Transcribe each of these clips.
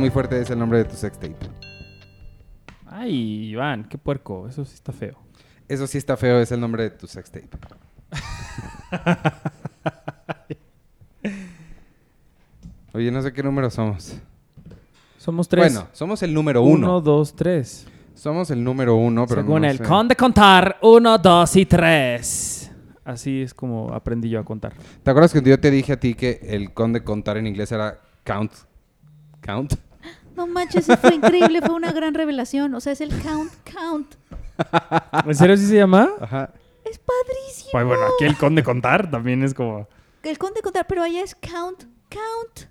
Muy fuerte, es el nombre de tu sextape. Ay, Iván, qué puerco. Eso sí está feo. Eso sí está feo, es el nombre de tu sextape. Oye, no sé qué número somos. Somos tres. Bueno, somos el número uno. Uno, dos, tres. Somos el número uno, pero Según no el sé. conde contar, uno, dos y tres. Así es como aprendí yo a contar. ¿Te acuerdas que yo te dije a ti que el conde contar en inglés era count? ¿Count? No manches, eso fue increíble, fue una gran revelación. O sea, es el count, count. ¿En serio sí se llama? Ajá. Es padrísimo. Pues bueno, aquí el conde contar también es como... El conde contar, pero allá es count, count.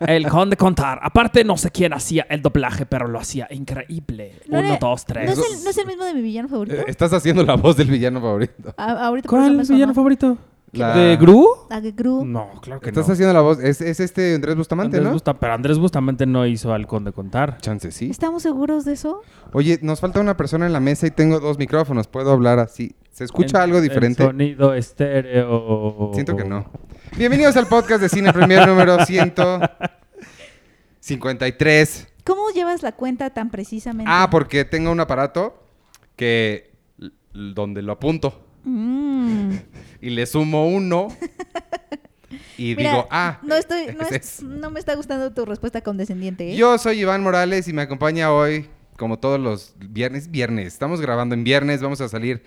El conde contar. Aparte, no sé quién hacía el doblaje, pero lo hacía increíble. No Uno, era- dos, ¿No tres. es, el, no es el mismo de mi villano favorito? Eh, Estás haciendo la voz del villano favorito. A- ahorita por eso ¿Cuál me villano sonó. favorito? La- ¿De Gru? Gru. No, claro que Estás no. haciendo la voz. Es, es este Andrés Bustamante, Andrés ¿no? Busta- pero Andrés Bustamante no hizo al conde contar. Chance, sí. ¿Estamos seguros de eso? Oye, nos falta una persona en la mesa y tengo dos micrófonos. ¿Puedo hablar así? ¿Se escucha En- algo en diferente? sonido estéreo. Siento que no. Bienvenidos al podcast de Cine Premier número 153. ¿Cómo llevas la cuenta tan precisamente? Ah, porque tengo un aparato que donde lo apunto Mm. Y le sumo uno y Mira, digo, ah, no, estoy, no, es- no me está gustando tu respuesta condescendiente. ¿eh? Yo soy Iván Morales y me acompaña hoy, como todos los viernes, viernes. Estamos grabando en viernes, vamos a salir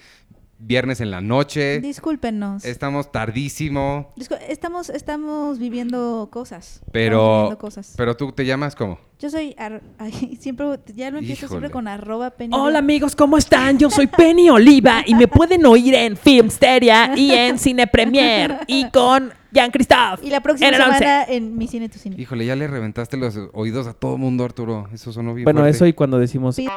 viernes en la noche. Discúlpenos. Estamos tardísimo, Discul- Estamos, estamos viviendo cosas. Estamos pero, viviendo cosas. pero tú te llamas como. Yo soy... ay, siempre, ya lo empiezo siempre con arroba penny. Hola amigos, ¿cómo están? Yo soy Penny Oliva y me pueden oír en Filmsteria y en Cine Premier y con Jean Christophe. Y la próxima en semana en Mi Cine, Tu Cine. Híjole, ya le reventaste los oídos a todo mundo, Arturo. Eso sonó bien Bueno, fuerte. eso y cuando decimos... Pido,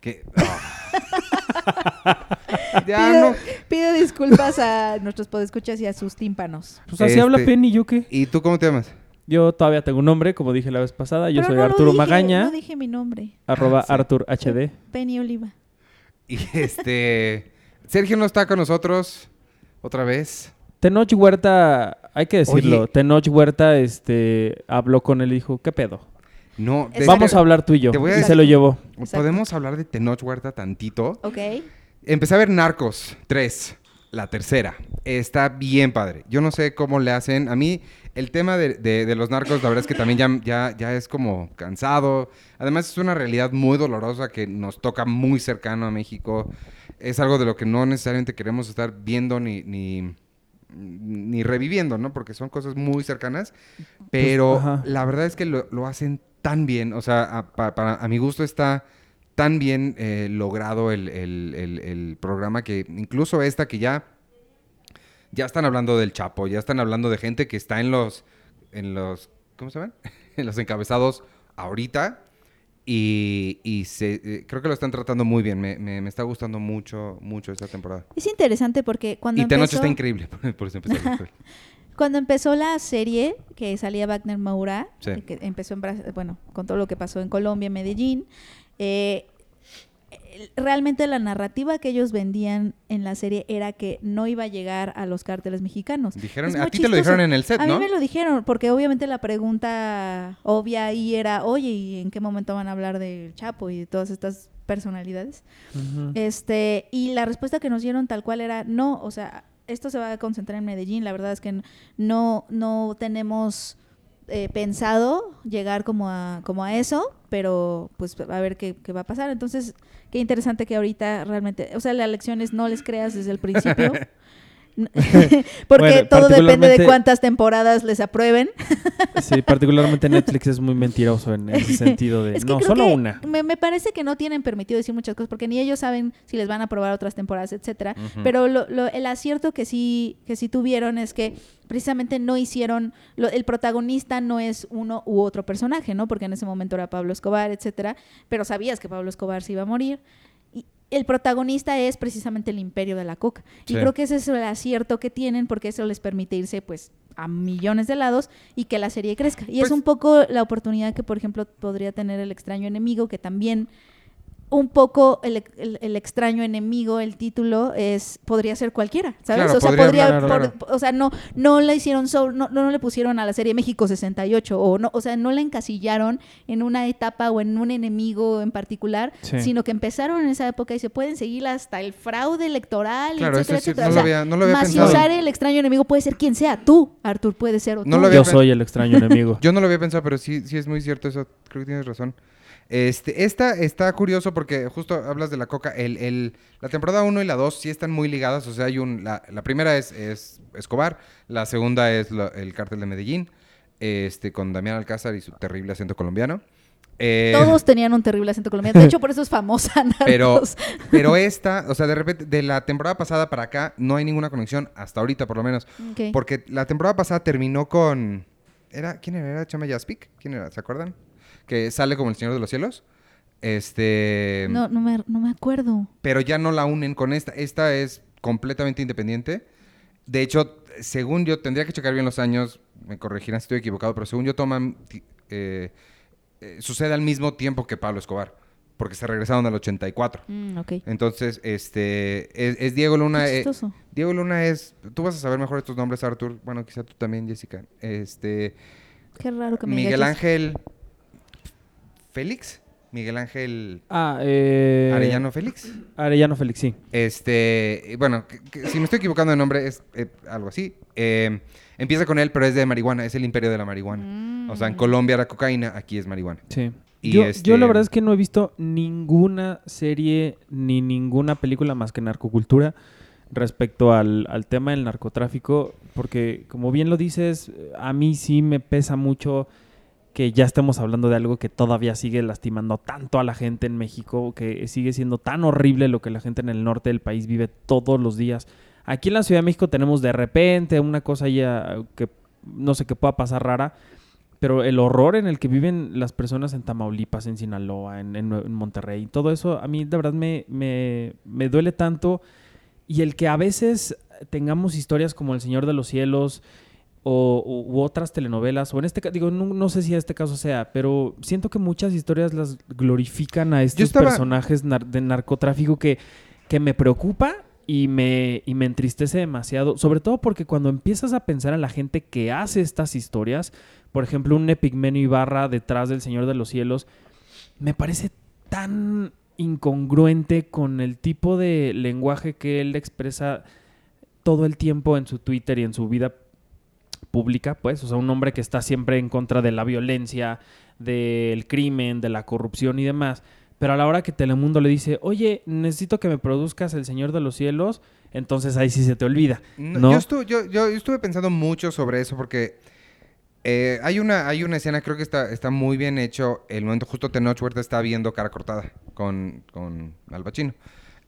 ¿Qué? Ya pido- no. pido disculpas a nuestros podescuchas y a sus tímpanos. Pues así habla Este- Penny, ¿yo qué? ¿Y tú cómo te llamas? Yo todavía tengo un nombre, como dije la vez pasada. Yo Pero soy no Arturo dije, Magaña, No dije mi nombre. arroba Ah, sí. Artur HD. Penny Oliva. Y este. Sergio no está con nosotros otra vez. Tenoch Huerta, hay que decirlo, Oye. Tenoch Huerta este, habló con él y dijo, ¿qué pedo? No, de- Vamos a hablar tú y yo. te voy a y se lo llevó. Exacto. ¿Podemos hablar de Tenoch Huerta tantito? Ok. Empecé a ver Narcos 3, la tercera. Está bien padre. Yo no sé cómo le hacen. A mí, el tema de, de- de los narcos, la verdad es que también ya, ya, ya es como cansado. Además, es una realidad muy dolorosa que nos toca muy cercano a México. Es algo de lo que no necesariamente queremos estar viendo ni, ni, ni reviviendo, ¿no? Porque son cosas muy cercanas. Pero ajá. la verdad es que lo, lo hacen tan bien. O sea, a, pa- para, a mi gusto está tan bien eh, logrado el, el- el- el programa que incluso esta que ya ya están hablando del Chapo, ya están hablando de gente que está en los en los ¿cómo se llaman? en los encabezados ahorita y, y se, eh, creo que lo están tratando muy bien. Me, me- me está gustando mucho mucho esta temporada. Es interesante porque cuando y empezó, está increíble, por eso a ver. Cuando empezó la serie que salía Wagner Moura, Sí. que empezó en bueno, con todo lo que pasó en Colombia, en Medellín, eh, realmente la narrativa que ellos vendían en la serie era que no iba a llegar a los cárteles mexicanos. Dijeron, a ti te lo dijeron en el set, A ¿no? mí me lo dijeron, porque obviamente la pregunta obvia ahí era, oye, ¿y en qué momento van a hablar del Chapo y de todas estas personalidades? Este, y la respuesta que nos dieron tal cual era no, o sea, esto se va a concentrar en Medellín, la verdad es que no, no tenemos eh, pensado llegar como a, como a eso, pero pues a ver qué, qué va a pasar. Entonces, qué interesante que ahorita realmente, o sea, la lección es no les creas desde el principio. Porque Bueno, todo depende de cuántas temporadas les aprueben. Sí, particularmente Netflix es muy mentiroso en ese sentido de... Es que no, solo una. Me, me parece que no tienen permitido decir muchas cosas porque ni ellos saben si les van a aprobar otras temporadas, etcétera. Pero lo- lo- el acierto que sí, que sí tuvieron es que precisamente no hicieron, lo- el protagonista no es uno u otro personaje, ¿no? Porque en ese momento era Pablo Escobar, etcétera. Pero sabías que Pablo Escobar se iba a morir. El protagonista es precisamente el imperio de la coca. Y creo que ese es el acierto que tienen porque eso les permite irse pues a millones de lados y que la serie crezca. Y Pues- es un poco la oportunidad que, por ejemplo, podría tener el extraño enemigo, que también un poco el, el- el extraño enemigo, el título es podría ser cualquiera, ¿sabes? Claro, o sea, podría podría, hablar, por- claro. o sea, no no la hicieron so- no, no le pusieron a la serie México 68 o no, o sea, no la encasillaron en una etapa o en un enemigo en particular, Sí. sino que empezaron en esa época y se pueden seguir hasta el fraude electoral, Claro, etcétera, etcétera. no O lo había- no lo había más si pensado. usar el extraño enemigo puede ser quien sea, tú, Arthur, puede ser o tú. No lo había Yo soy el extraño enemigo. Yo no lo había pensado, pero sí, sí es muy cierto eso. Creo que tienes razón. Este, esta está curioso porque justo hablas de la coca. El, el- la temporada 1 y la 2 sí están muy ligadas. O sea, hay un. La, la primera es, es Escobar. La segunda es el cártel de Medellín. Este, con Damián Alcázar y su terrible acento colombiano. Eh, Todos tenían un terrible acento colombiano. De hecho, por eso es famosa Pero, Narcos. pero esta, o sea, de repente, de la temporada pasada para acá, no hay ninguna conexión, hasta ahorita por lo menos. Porque la temporada pasada terminó con. ¿Era, ¿Quién era? ¿Era Chama Yaspic? ¿Quién era? ¿Se acuerdan? Que sale como el Señor de los Cielos. Este. No, no me, no me acuerdo. Pero ya no la unen con esta. Esta es completamente independiente. De hecho, según yo, tendría que checar bien los años. Me corregirán si estoy equivocado, pero según yo, toman. eh, eh, sucede al mismo tiempo que Pablo Escobar. Porque se regresaron al 84. Mm, ok. Entonces, este. Es, es Diego Luna. Qué eh. Diego Luna es. Tú vas a saber mejor estos nombres, Arthur. Bueno, quizá tú también, Jessica. Este. Qué raro que me Miguel. Ángel. Félix. Miguel Ángel Ah, eh... Arellano Félix. Arellano Félix, sí. Este. Bueno, que- que si me estoy equivocando de nombre, es eh, algo así. Eh, empieza con él, pero es de marihuana. Es el imperio de la marihuana. O sea, en Mm. Colombia era cocaína, aquí es marihuana. Sí. Y yo, este- yo la verdad es que no he visto ninguna serie ni ninguna película más que narcocultura respecto al, al tema del narcotráfico, porque como bien lo dices, a mí sí me pesa mucho que ya estemos hablando de algo que todavía sigue lastimando tanto a la gente en México, que sigue siendo tan horrible lo que la gente en el norte del país vive todos los días. Aquí en la Ciudad de México tenemos de repente una cosa ya que no sé qué pueda pasar rara, pero el horror en el que viven las personas en Tamaulipas, en Sinaloa, en, en en Monterrey, todo eso a mí de verdad me, me, me duele tanto. Y el que a veces tengamos historias como El Señor de los Cielos o, u, otras telenovelas, o en este caso, digo, no, no sé si en este caso sea, pero siento que muchas historias las glorifican a estos estaba- personajes nar- de narcotráfico que, que me preocupa y me, y me entristece demasiado, sobre todo porque cuando empiezas a pensar en la gente que hace estas historias, por ejemplo, un Epigmenio Ibarra detrás del Señor de los Cielos, me parece tan incongruente con el tipo de lenguaje que él expresa todo el tiempo en su Twitter y en su vida pública, pues, o sea, un hombre que está siempre en contra de la violencia, del crimen, de la corrupción y demás. Pero a la hora que Telemundo le dice, oye, necesito que me produzcas El Señor de los Cielos, entonces ahí sí se te olvida. No, ¿No? Yo, estuve, yo, yo estuve pensando mucho sobre eso porque eh, hay, una, hay una escena, creo que está, está muy bien hecho. El momento justo Tenoch Huerta está viendo cara cortada con, con Al Pacino.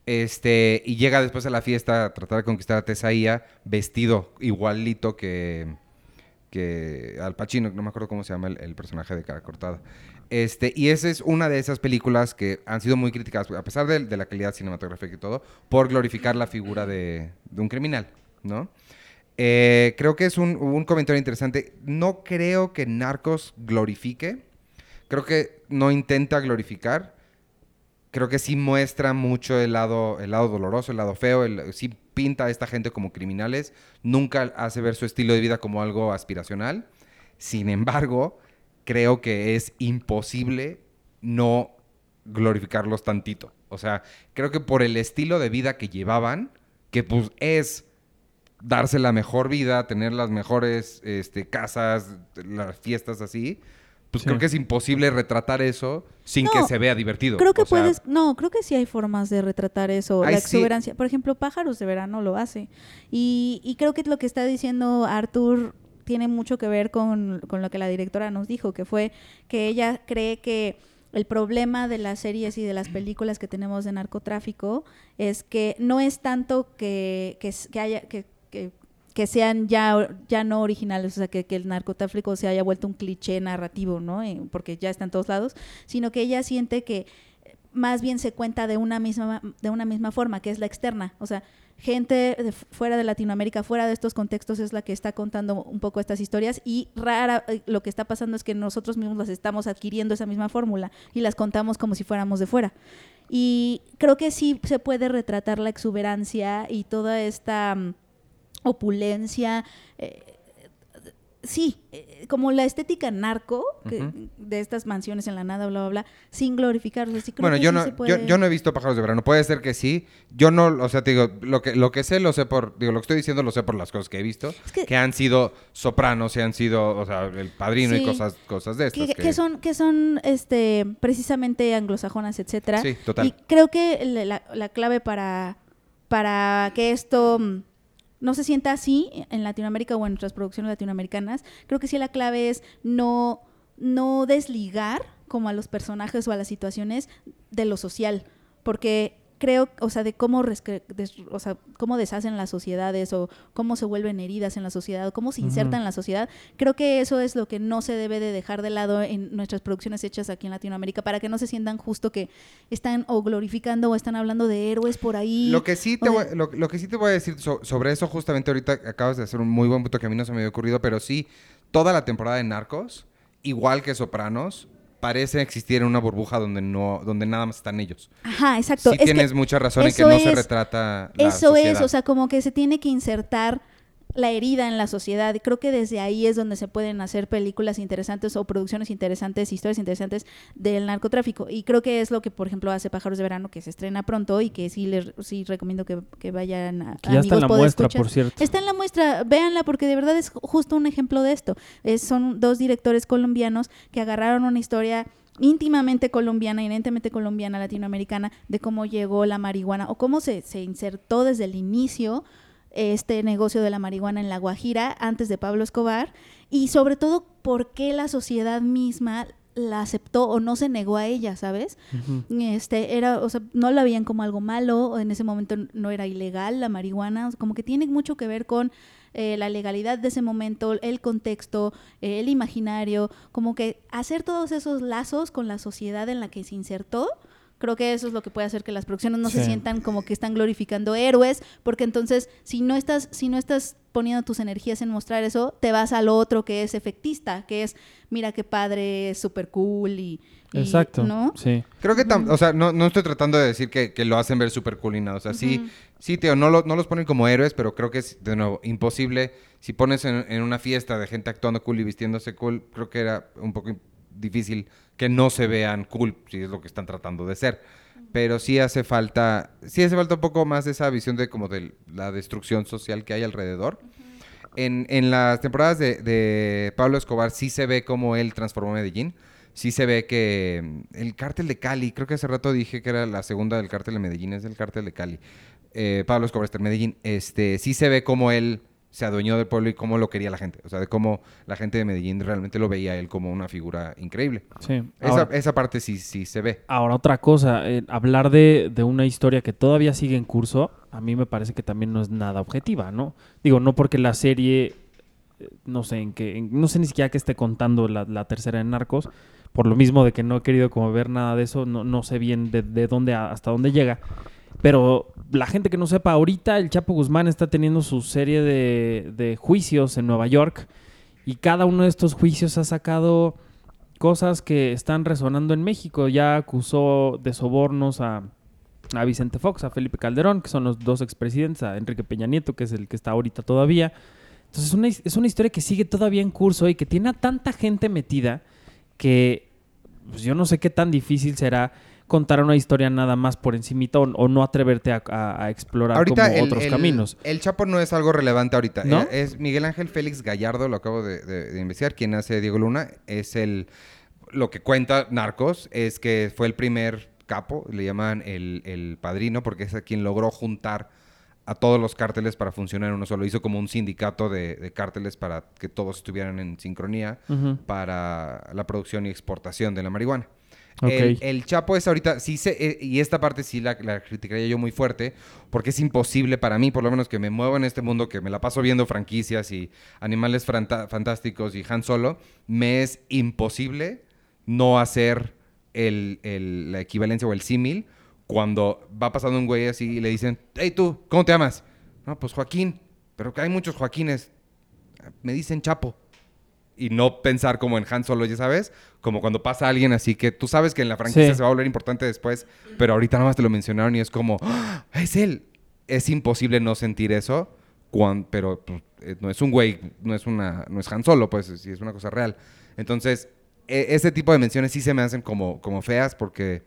Este, y llega después a la fiesta a tratar de conquistar a Tesaía vestido igualito que, que Al Pacino, no me acuerdo cómo se llama el, personaje de cara cortada. Este, y esa es una de esas películas que han sido muy criticadas, a pesar de, la calidad cinematográfica y todo, por glorificar la figura de, un criminal, ¿no? Eh, creo que es un, comentario interesante. No creo que Narcos glorifique. Creo que no intenta glorificar. Creo que sí muestra mucho el lado, el lado doloroso, el lado feo. El, sí pinta a esta gente como criminales. Nunca hace ver su estilo de vida como algo aspiracional. Sin embargo, creo que es imposible no glorificarlos tantito. O sea, creo que por el estilo de vida que llevaban, que pues es darse la mejor vida, tener las mejores este, casas, las fiestas así, pues Sí. creo que es imposible retratar eso sin No, que se vea divertido. Creo que O sea, puedes, no, creo que sí hay formas de retratar eso, Ay, la sí. exuberancia. Por ejemplo, Pájaros de Verano lo hace. Y, y creo que lo que está diciendo Arthur tiene mucho que ver con, con lo que la directora nos dijo, que fue que ella cree que el problema de las series y de las películas que tenemos de narcotráfico es que no es tanto que, que, que haya... Que, que, sean ya, ya no originales, o sea, que, el narcotráfico se haya vuelto un cliché narrativo, ¿no? Eh, porque ya está en todos lados, sino que ella siente que más bien se cuenta de una misma de una misma forma, que es la externa, o sea, gente de fu- fuera de Latinoamérica, fuera de estos contextos es la que está contando un poco estas historias y rara eh, lo que está pasando es que nosotros mismos las estamos adquiriendo esa misma fórmula y las contamos como si fuéramos de fuera. Y creo que sí se puede retratar la exuberancia y toda esta mm, opulencia. eh, sí, eh, como la estética narco que- de estas mansiones en la nada, bla, bla, bla, sin glorificar. O sea, sí creo Bueno, que yo sí no, se yo, puede- yo no he visto pájaros de verano. Puede ser que sí. Yo no, o sea, te digo, lo que, lo que sé lo sé por, digo, lo que estoy diciendo lo sé por las cosas que he visto, Es que- que, han sido sopranos y han sido, o sea, el padrino y cosas, cosas de estas. que, que son que son este precisamente anglosajonas etcétera Sí, total. y creo que la, la- la clave para para que esto mm, no se sienta así en Latinoamérica o en nuestras producciones latinoamericanas creo que sí la clave es no no desligar como a los personajes o a las situaciones de lo social porque creo, o sea, de cómo, des- o sea, cómo deshacen las sociedades o cómo se vuelven heridas en la sociedad o cómo se insertan en la sociedad, creo que eso es lo que no se debe de dejar de lado en nuestras producciones hechas aquí en Latinoamérica para que no se sientan justo que están o glorificando o están hablando de héroes por ahí. Lo que sí te voy, lo, lo que sí te voy a decir so- sobre eso, justamente ahorita acabas de hacer un muy buen punto que a mí no se me había ocurrido, pero sí, toda la temporada de Narcos, igual que Sopranos, parece existir en una burbuja donde no, donde nada más están ellos. Ajá, exacto. Sí Es tienes mucha razón en que no se retrata la Eso es, o sea, como que se tiene que insertar la herida en la sociedad. Creo que desde ahí es donde se pueden hacer películas interesantes o producciones interesantes, historias interesantes del narcotráfico. Y creo que es lo que, por ejemplo, hace Pájaros de Verano, que se estrena pronto y que sí les sí recomiendo que, que vayan a. Que ya está en la muestra, por cierto. Está en la muestra, véanla porque de verdad es ju- justo un ejemplo de esto. Es- son dos directores colombianos que agarraron una historia íntimamente colombiana, inherentemente colombiana, latinoamericana, de cómo llegó la marihuana o cómo se, se insertó desde el inicio este negocio de la marihuana en La Guajira antes de Pablo Escobar y sobre todo por qué la sociedad misma la aceptó o no se negó a ella, ¿sabes? Este era o sea no la veían como algo malo o en ese momento no era ilegal la marihuana o sea, como que tiene mucho que ver con eh, la legalidad de ese momento el contexto eh, el imaginario como que hacer todos esos lazos con la sociedad en la que se insertó creo que eso es lo que puede hacer que las producciones no se sientan como que están glorificando héroes porque entonces si no estás si no estás poniendo tus energías en mostrar eso te vas al otro que es efectista que es mira qué padre es súper cool y, y- Exacto. no Sí. Creo que, tam- o sea, no, no estoy tratando de decir que, que lo hacen ver súper cool y nada. O sea, sí, sí, tío, no, lo- no los ponen como héroes, pero creo que es, de nuevo, imposible. Si pones en, en una fiesta de gente actuando cool y vistiéndose cool, creo que era un poco im- difícil que no se vean cool, si es lo que están tratando de ser. Pero sí hace falta, sí hace falta un poco más de esa visión de como de la destrucción social que hay alrededor. En, en las temporadas de, de Pablo Escobar sí se ve cómo él transformó Medellín. Sí se ve que mm, el cártel de Cali, creo que hace rato dije que era la segunda del cártel de Medellín, es el cártel de Cali. Eh, Pablo Escobar está en Medellín. Este, sí se ve cómo él se adueñó del pueblo y cómo lo quería la gente. O sea, de cómo la gente de Medellín realmente lo veía a él como una figura increíble. Sí. Esa, Ahora, esa parte sí, sí se ve. ahora, otra cosa, eh, hablar de, de una historia que todavía sigue en curso, a mí me parece que también no es nada objetiva, ¿no? Digo, no porque la serie, eh, no sé en qué, en- no sé ni siquiera que esté contando la, la tercera de Narcos, por lo mismo de que no he querido como ver nada de eso, no, no sé bien de, de dónde a- hasta dónde llega. Pero la gente que no sepa, ahorita el Chapo Guzmán está teniendo su serie de, de juicios en Nueva York y cada uno de estos juicios ha sacado cosas que están resonando en México. Ya acusó de sobornos a, a Vicente Fox, a Felipe Calderón, que son los dos expresidentes, a Enrique Peña Nieto, que es el que está ahorita todavía. Entonces es una, historia que sigue todavía en curso y que tiene a tanta gente metida que pues, yo no sé qué tan difícil será contar una historia nada más por encimita o, o no atreverte a, a- a explorar Ahorita como el, otros el- caminos. el Chapo no es algo relevante ahorita. ¿No? Eh, Es Miguel Ángel Félix Gallardo, lo acabo de, de- de investigar, quien hace Diego Luna. Es el... Lo que cuenta Narcos es que fue el primer capo, le llaman el, el padrino, porque es a quien logró juntar a todos los cárteles para funcionar en uno solo. Hizo como un sindicato de, de cárteles para que todos estuvieran en sincronía para la producción y exportación de la marihuana. El, Chapo es ahorita, sí se, eh, y esta parte sí la, la criticaría yo muy fuerte, porque es imposible para mí, por lo menos que me muevo en este mundo, que me la paso viendo franquicias y animales fantásticos y Han Solo, me es imposible no hacer el, el- la equivalencia o el símil cuando va pasando un güey así y le dicen, hey tú, ¿cómo te llamas? No, pues Joaquín, pero que hay muchos Joaquines, me dicen Chapo. Y no pensar como en Han Solo, ya sabes, como cuando pasa alguien así que tú sabes que en la franquicia Sí. se va a volver importante después, pero ahorita nada más te lo mencionaron y es como, ¡Ah! es él. Es imposible no sentir eso, pero pues, eh, no es un güey, no es una, no es Han Solo, pues sí es una cosa real. Entonces, e- ese tipo de menciones sí se me hacen como, como feas porque,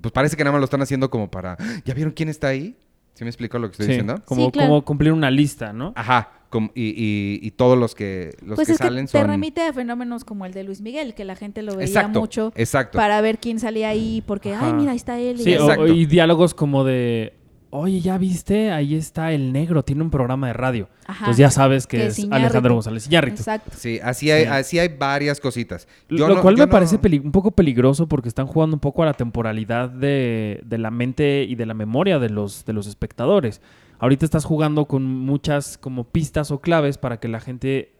pues parece que nada más lo están haciendo como para, "Ah, ¿ya vieron quién está ahí? ¿Sí me explico lo que estoy Sí, diciendo? como, Sí, claro. como cumplir una lista, ¿no? Ajá, com- y, y- y todos los que, los pues que es salen que te son... remite a fenómenos como el de Luis Miguel, que la gente lo veía Exacto, mucho exacto. para ver quién salía ahí, porque, ay, mira, ahí está él. y Sí, o- Exacto. y diálogos como de, oye, ¿ya viste? Ahí está el negro, tiene un programa de radio. Ajá. Entonces ya sabes que, Que es Alejandro. González Iñárritu. Exacto. Sí, así hay, Sí. así hay varias cositas. Yo Lo no- cual yo me no- parece peli- un poco peligroso porque están jugando un poco a la temporalidad de, de la mente y de la memoria de los, de los espectadores. Ahorita estás jugando con muchas como pistas o claves para que la gente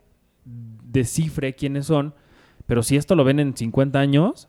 descifre quiénes son, pero si esto lo ven en 50 años,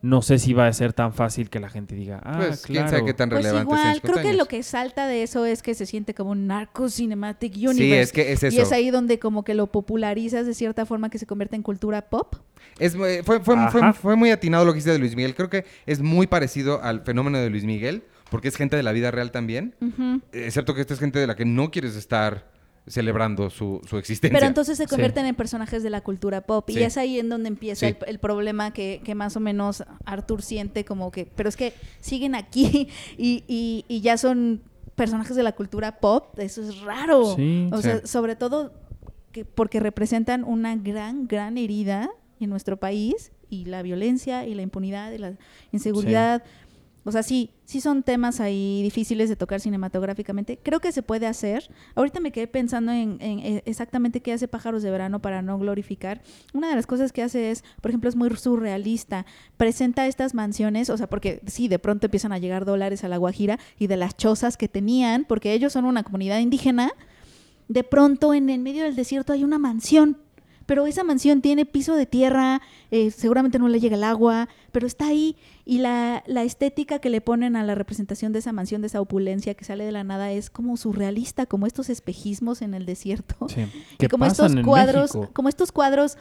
no sé si va a ser tan fácil que la gente diga, ah, Pues, quién sabe qué tan Pues relevante sea en igual, 50 creo que lo que salta de eso es que se siente como un narco cinematic universe. Sí, es que es eso. Y es ahí donde como que lo popularizas de cierta forma que se convierte en cultura pop. Es muy- fue, fue, fue, Ajá. fue muy atinado lo que hiciste de Luis Miguel. Creo que es muy parecido al fenómeno de Luis Miguel, porque es gente de la vida real también. Ujú. Excepto que esta es gente de la que no quieres estar celebrando su, su existencia. Pero entonces se Sí. convierten en personajes de la cultura pop. Sí. Y es ahí en donde empieza Sí. el, el problema que, que más o menos Arthur siente como que, pero es que siguen aquí y, y- y ya son personajes de la cultura pop. Eso es raro. Sí, o sí. sea, sobre todo que, porque representan una gran, gran herida en nuestro país y la violencia y la impunidad y la inseguridad. O sea, sí, sí son temas ahí difíciles de tocar cinematográficamente. Creo que se puede hacer. Ahorita me quedé pensando en, en, eh, exactamente qué hace Pájaros de Verano para no glorificar. Una de las cosas que hace es, por ejemplo, es muy surrealista. Presenta estas mansiones, o sea, porque sí, de pronto empiezan a llegar dólares a la Guajira y de las chozas que tenían, porque ellos son una comunidad indígena, de pronto en el medio del desierto hay una mansión. Pero esa mansión tiene piso de tierra, eh, seguramente no le llega el agua, pero está ahí. Y la, la estética que le ponen a la representación de esa mansión, de esa opulencia que sale de la nada, es como surrealista, como estos espejismos en el desierto. Sí. Y ¿Qué como estos cuadros, como estos cuadros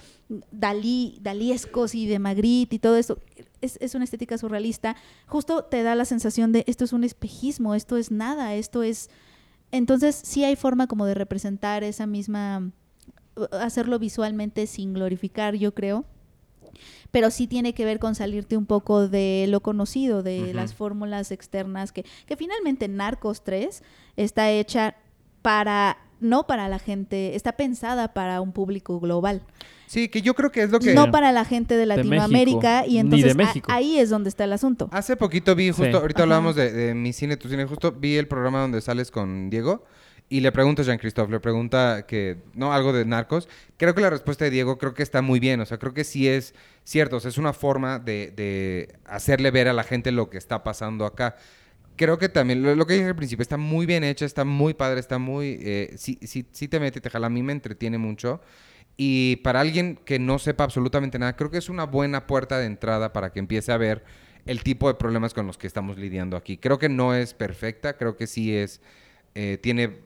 Dalí, daliescos y de Magritte y todo eso, es, es una estética surrealista. Justo te da la sensación de esto es un espejismo, esto es nada, esto es. Entonces, sí hay forma como de representar esa misma. Hacerlo visualmente sin glorificar, yo creo. Pero sí tiene que ver con salirte un poco de lo conocido, de las fórmulas externas, que, que finalmente Narcos 3 está hecha para, no para la gente, está pensada para un público global, Sí, que yo creo que es lo que... no para la gente de México, Latinoamérica, y ni de entonces a- ahí es donde está el asunto. Hace poquito vi, justo, Sí. ahorita Ajá. hablábamos de, de mi cine, tu cine, justo vi el programa donde sales con Diego y le pregunta a Jean-Christophe, le pregunta que, no, algo de narcos. Creo que la respuesta de Diego creo que está muy bien, o sea, creo que sí es cierto, o sea, es una forma de, de hacerle ver a la gente lo que está pasando acá. Creo que también, lo, que dije al principio, está muy bien hecha, está muy padre, está muy... Eh, sí, sí, sí te mete, te jala, a mí me entretiene mucho. Y para alguien que no sepa absolutamente nada, creo que es una buena puerta de entrada para que empiece a ver el tipo de problemas con los que estamos lidiando aquí. Creo que no es perfecta, creo que sí es, eh, tiene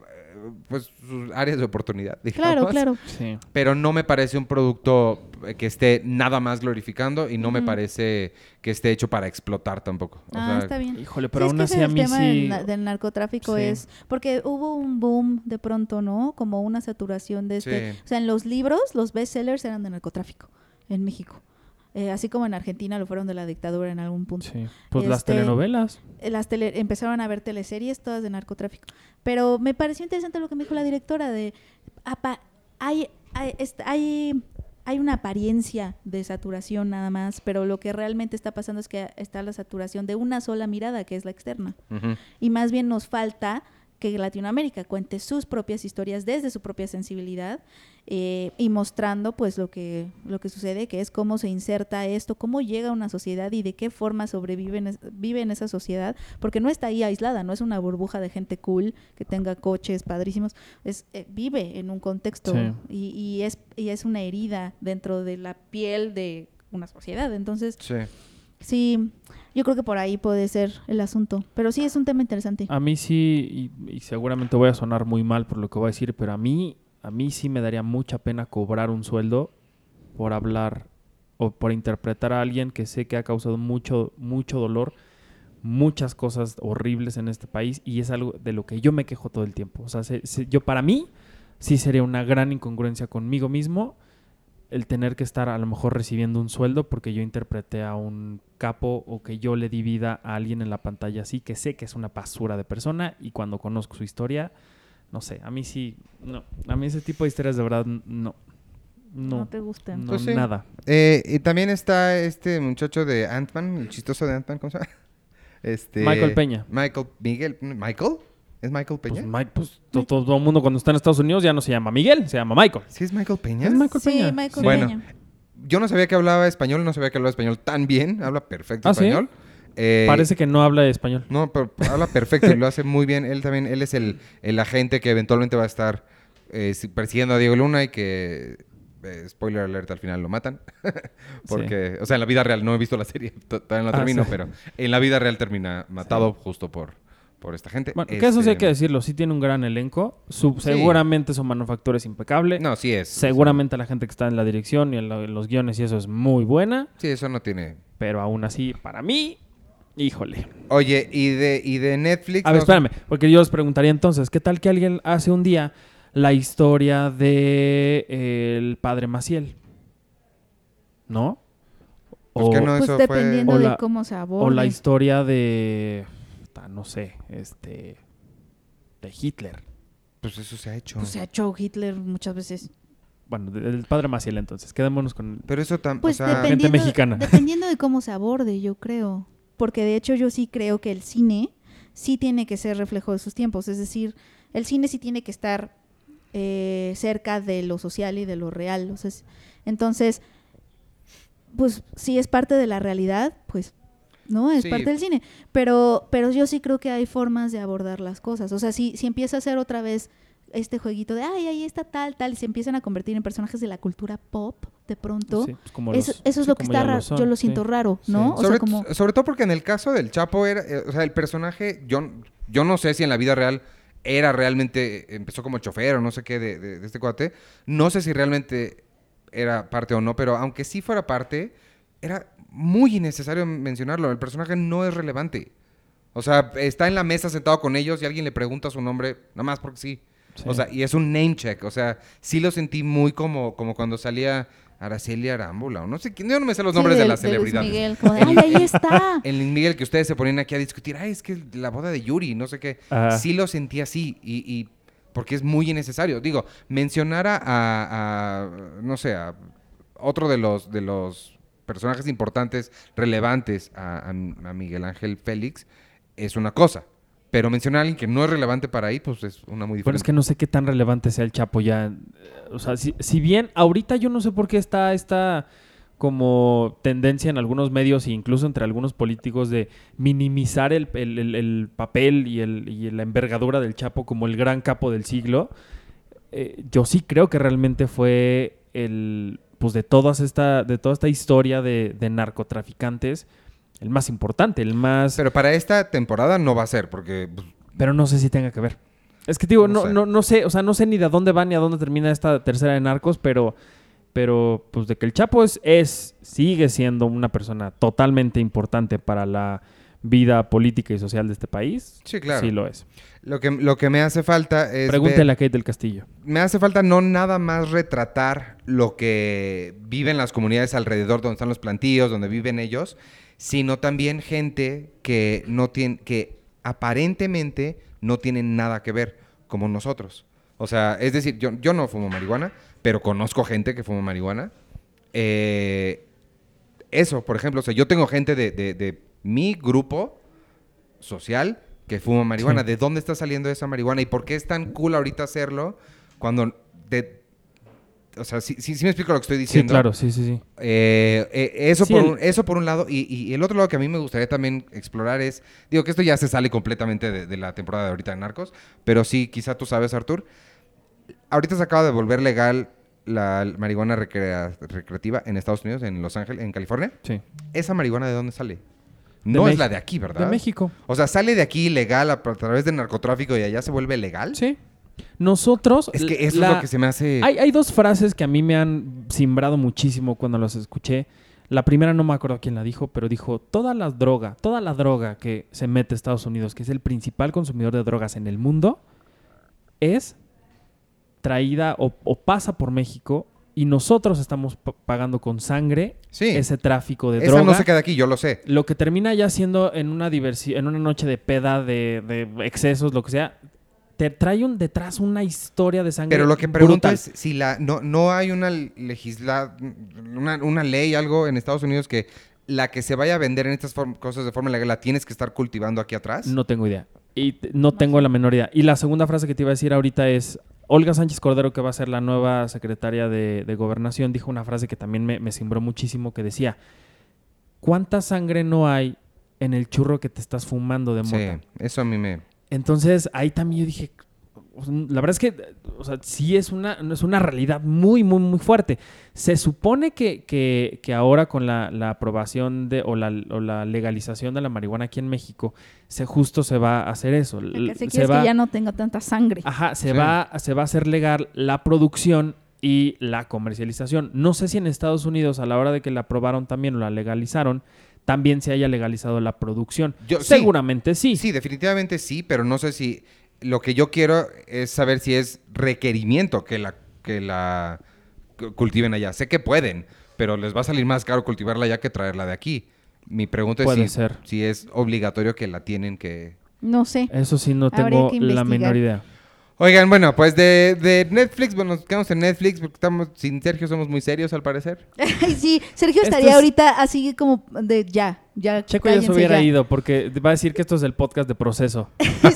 pues sus áreas de oportunidad, digamos. Claro, claro. Sí. Pero no me parece un producto que esté nada más glorificando y no me parece que esté hecho para explotar tampoco. O Ah, sea, está bien. Híjole, Sí, pero es aún que así ese a mí el tema sí... del, del narcotráfico Sí. es porque hubo un boom de pronto, ¿no? Como una saturación de este, Sí. o sea, en los libros los bestsellers eran de narcotráfico en México. Eh, así como en Argentina lo fueron de la dictadura en algún punto. Sí. Pues las Este, telenovelas. Las tele, empezaron a ver teleseries todas de narcotráfico. Pero me pareció interesante lo que me dijo la directora de apa- hay, hay, hay, hay una apariencia de saturación nada más, pero lo que realmente está pasando es que está la saturación de una sola mirada, que es la externa. Y más bien nos falta que Latinoamérica cuente sus propias historias desde su propia sensibilidad eh, y mostrando pues lo que, lo que sucede, que es cómo se inserta esto, cómo llega a una sociedad y de qué forma sobrevive en, es- vive en esa sociedad, porque no está ahí aislada, no es una burbuja de gente cool que tenga coches padrísimos, es, eh, vive en un contexto Sí. y, y es, y es una herida dentro de la piel de una sociedad. Entonces, Sí. Sí, yo creo que por ahí puede ser el asunto, pero sí es un tema interesante. A mí sí, y, y seguramente voy a sonar muy mal por lo que voy a decir, pero a mí, a mí sí me daría mucha pena cobrar un sueldo por hablar o por interpretar a alguien que sé que ha causado mucho, mucho dolor, muchas cosas horribles en este país y es algo de lo que yo me quejo todo el tiempo. O sea, se- se- yo para mí sí sería una gran incongruencia conmigo mismo el tener que estar a lo mejor recibiendo un sueldo porque yo interpreté a un capo o que yo le di vida a alguien en la pantalla así, que sé que es una basura de persona y cuando conozco su historia, no sé, a mí sí, no, a mí ese tipo de historias de verdad no, No, no, te gustan. no, Pues sí. nada. Eh, y también está este muchacho de Ant-Man, el chistoso de Ant-Man, ¿cómo se llama? Este, Michael Peña. Michael, Miguel, ¿Michael? ¿Es Michael Peña? Pues, Mike, pues to- to- todo el mundo cuando está en Estados Unidos ya no se llama Miguel, se llama Michael. ¿Sí es Michael Peña? Es Michael Sí, Peña. Michael Bueno, Peña. Yo no sabía que hablaba español, no sabía que hablaba español tan bien, habla perfecto ¿Ah, sí? español. Eh, Parece que no habla español. No, pero habla perfecto y lo hace muy bien. Él también, él es el, el agente que eventualmente va a estar eh, si- persiguiendo a Diego Luna y que, eh, spoiler alert, al final lo matan. Porque, o sea, en la vida real, no he visto la serie, to- todavía no la Ah, termino, sí. pero en la vida real termina matado justo por, por esta gente. Bueno, que eso sí hay Este, que decirlo, sí tiene un gran elenco, su- Sí. seguramente su manufactura es impecable. No, sí es. Seguramente la gente que está en la dirección y en, lo- en los guiones y eso es muy buena, Sí, eso no tiene. pero aún así, para mí, híjole. Oye, y de, y de Netflix. A ver, no- espérame, porque yo les preguntaría entonces, ¿qué tal que alguien hace un día la historia de eh, el padre Maciel? ¿No? Pues o, que no, Pues eso dependiendo o de la- cómo se o aborde. la historia de, no sé, este, de Hitler. Pues eso se ha hecho. Pues se ha hecho Hitler muchas veces. Bueno, del padre Maciel entonces, quedémonos con... Pero eso también. Pues o sea, gente dependiendo, mexicana. dependiendo de cómo se aborde, yo creo. Porque de hecho yo sí creo que el cine sí tiene que ser reflejo de sus tiempos. Es decir, el cine sí tiene que estar eh, cerca de lo social y de lo real. O sea, es- entonces, pues si es parte de la realidad, pues no, es Sí. parte del cine. Pero, pero yo sí creo que hay formas de abordar las cosas. O sea, si, si empieza a ser otra vez este jueguito de, ay, ahí está tal, tal, y se empiezan a convertir en personajes de la cultura pop, de pronto. Sí, pues como Eso, los- eso es sí, lo que está raro. son, yo lo sí. siento raro, Sí. ¿no? O sobre, sea, como... sobre todo porque en el caso del Chapo era, eh, o sea, el personaje, yo, yo no sé si en la vida real era realmente, empezó como chofer o no sé qué de, de- de este cuate, no sé si realmente era parte o no, pero aunque sí fuera parte, era muy innecesario mencionarlo, el personaje no es relevante. O sea, está en la mesa sentado con ellos y alguien le pregunta su nombre, nada más porque sí. Sí. O sea, y es un name check. O sea, sí lo sentí muy como, como cuando salía Araceli Arámbula o no sé quién. Yo no me sé los Sí, nombres de, las Luis celebridades. Miguel, como de, ay, ahí está. Luis Miguel que ustedes se ponen aquí a discutir, ay, es que la boda de Yuri, no sé qué. Ajá. Sí lo sentí así y, y porque es muy innecesario. Digo, mencionar a, a- a, no sé, a otro de los, de los personajes importantes, relevantes a, a- a Miguel Ángel Félix es una cosa. Pero mencionar a alguien que no es relevante para ahí, pues es una muy diferente. Bueno, es que no sé qué tan relevante sea el Chapo ya. O sea, si, si bien ahorita yo no sé por qué está esta como tendencia en algunos medios e incluso entre algunos políticos de minimizar el, el- el- el papel y, el, y la envergadura del Chapo como el gran capo del siglo, eh, yo sí creo que realmente fue el pues de todas esta de toda esta historia de, de narcotraficantes el más importante, el más Pero para esta temporada no va a ser, porque pues, pero no sé si tenga que ver. Es que digo, No no, sé. no, no sé, o sea, no sé ni de dónde va ni a dónde termina esta tercera de Narcos, pero, pero pues de que el Chapo es, es, sigue siendo una persona totalmente importante para la vida política y social de este país. Sí, claro. Sí lo es. lo que, lo que me hace falta es... Pregúntele ver- a Kate del Castillo. me hace falta no nada más retratar lo que viven las comunidades alrededor donde están los plantíos, donde viven ellos, sino también gente que no tiene, que aparentemente no tienen nada que ver, como nosotros. O sea, es decir, yo, yo no fumo marihuana, pero conozco gente que fuma marihuana. Eh, eso, por ejemplo, o sea, yo tengo gente de, de- de mi grupo social que fuma marihuana. Sí. ¿De dónde está saliendo esa marihuana? ¿Y por qué es tan cool ahorita hacerlo cuando... de- o sea, sí, sí, sí me explico lo que estoy Sí, diciendo. claro, sí, sí, sí. Eh, eh, eso, Sí, por el- un, eso por un lado. Y, y el otro lado que a mí me gustaría también explorar es... Digo que esto ya se sale completamente de, de la temporada de ahorita de Narcos. Pero sí, quizá tú sabes, Artur. Ahorita se acaba de volver legal la marihuana recrea- recreativa en Estados Unidos, en Los Ángeles, en California. sí. ¿Esa marihuana de dónde sale? No es la de aquí, ¿verdad? De México. O sea, sale de aquí ilegal a, a través del narcotráfico y allá se vuelve legal. Sí. Nosotros... Es que eso la- es lo que se me hace... Hay, hay dos frases que a mí me han simbrado muchísimo cuando las escuché. La primera no me acuerdo quién la dijo, pero dijo, toda la droga, toda la droga que se mete a Estados Unidos, que es el principal consumidor de drogas en el mundo, es traída o, o pasa por México y nosotros estamos pa- pagando con sangre sí, ese tráfico de esa droga. no se queda aquí, yo lo sé. Lo que termina ya siendo en una en una noche de peda, de, de excesos, lo que sea, te trae un detrás una historia de sangre. Pero lo que pregunto brutal. es si la no, no hay una legisla una, una ley, algo en Estados Unidos que la que se vaya a vender en estas cosas de forma legal la tienes que estar cultivando aquí atrás. No tengo idea. Y no tengo la menor idea. Y la segunda frase que te iba a decir ahorita es, Olga Sánchez Cordero, que va a ser la nueva secretaria de, de Gobernación, dijo una frase que también me, me cimbró muchísimo, que decía, ¿cuánta sangre no hay en el churro que te estás fumando de Sí, mota? eso a mí me... Entonces ahí también yo dije, la verdad es que, o sea, sí es una, es una realidad muy, muy, muy fuerte. Se supone que, que, que ahora con la, la aprobación de, o la, o la legalización de la marihuana aquí en México, se justo se va a hacer eso. Lo que se Se va, que ya no tenga tanta sangre. ajá, se, Sí. va, se va a hacer legal la producción y la comercialización. No sé si en Estados Unidos, a la hora de que la aprobaron también o la legalizaron, también se haya legalizado la producción. Yo- sí. Seguramente sí. Sí, definitivamente sí, pero no sé si... Lo que yo quiero es saber si es requerimiento que la, que la cu- cultiven allá. Sé que pueden, pero les va a salir más caro cultivarla allá que traerla de aquí. Mi pregunta es si, ser. si es obligatorio que la tienen que... No sé. Eso sí, no Habría tengo la menor idea. Oigan, bueno, pues de, de Netflix, bueno, nos quedamos en Netflix porque estamos, sin Sergio somos muy serios al parecer. Ay, sí, Sergio estaría es- ahorita así como de ya, ya. Checo ya se hubiera ya. ido porque va a decir que esto es el podcast de proceso. Sí.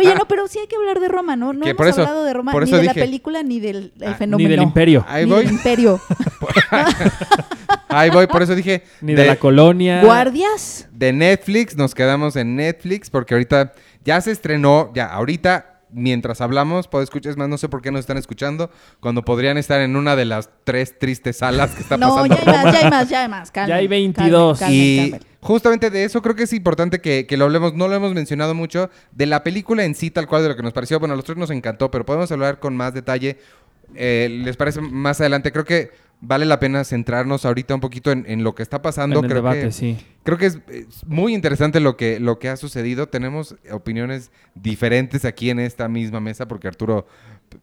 Oye, no, pero sí hay que hablar de Roma, ¿no? No hemos por eso- hablado de Roma, por ni de la película, ni del el Ah, fenómeno. Ni del imperio, Ahí Ni voy. del imperio. Ahí voy, por eso dije... ni de, la colonia. Guardias. de Netflix, nos quedamos en Netflix porque ahorita ya se estrenó, ya ahorita mientras hablamos, puedo escuchar, es más, no sé por qué nos están escuchando, cuando podrían estar en una de las tres tristes salas que está No, pasando ya hay más, ya hay más, ya hay más. calmen, Ya hay calmen, 22. calmen, y justamente de eso creo que es importante que, que lo hablemos, no lo hemos mencionado mucho, de la película en sí, tal cual de lo que nos pareció, bueno, a los tres nos encantó, pero podemos hablar con más detalle, eh, ¿les parece más adelante? Creo que vale la pena centrarnos ahorita un poquito en, en lo que está pasando. en el creo debate, que, sí. Creo que es, es muy interesante lo que, lo que ha sucedido. Tenemos opiniones diferentes aquí en esta misma mesa porque Arturo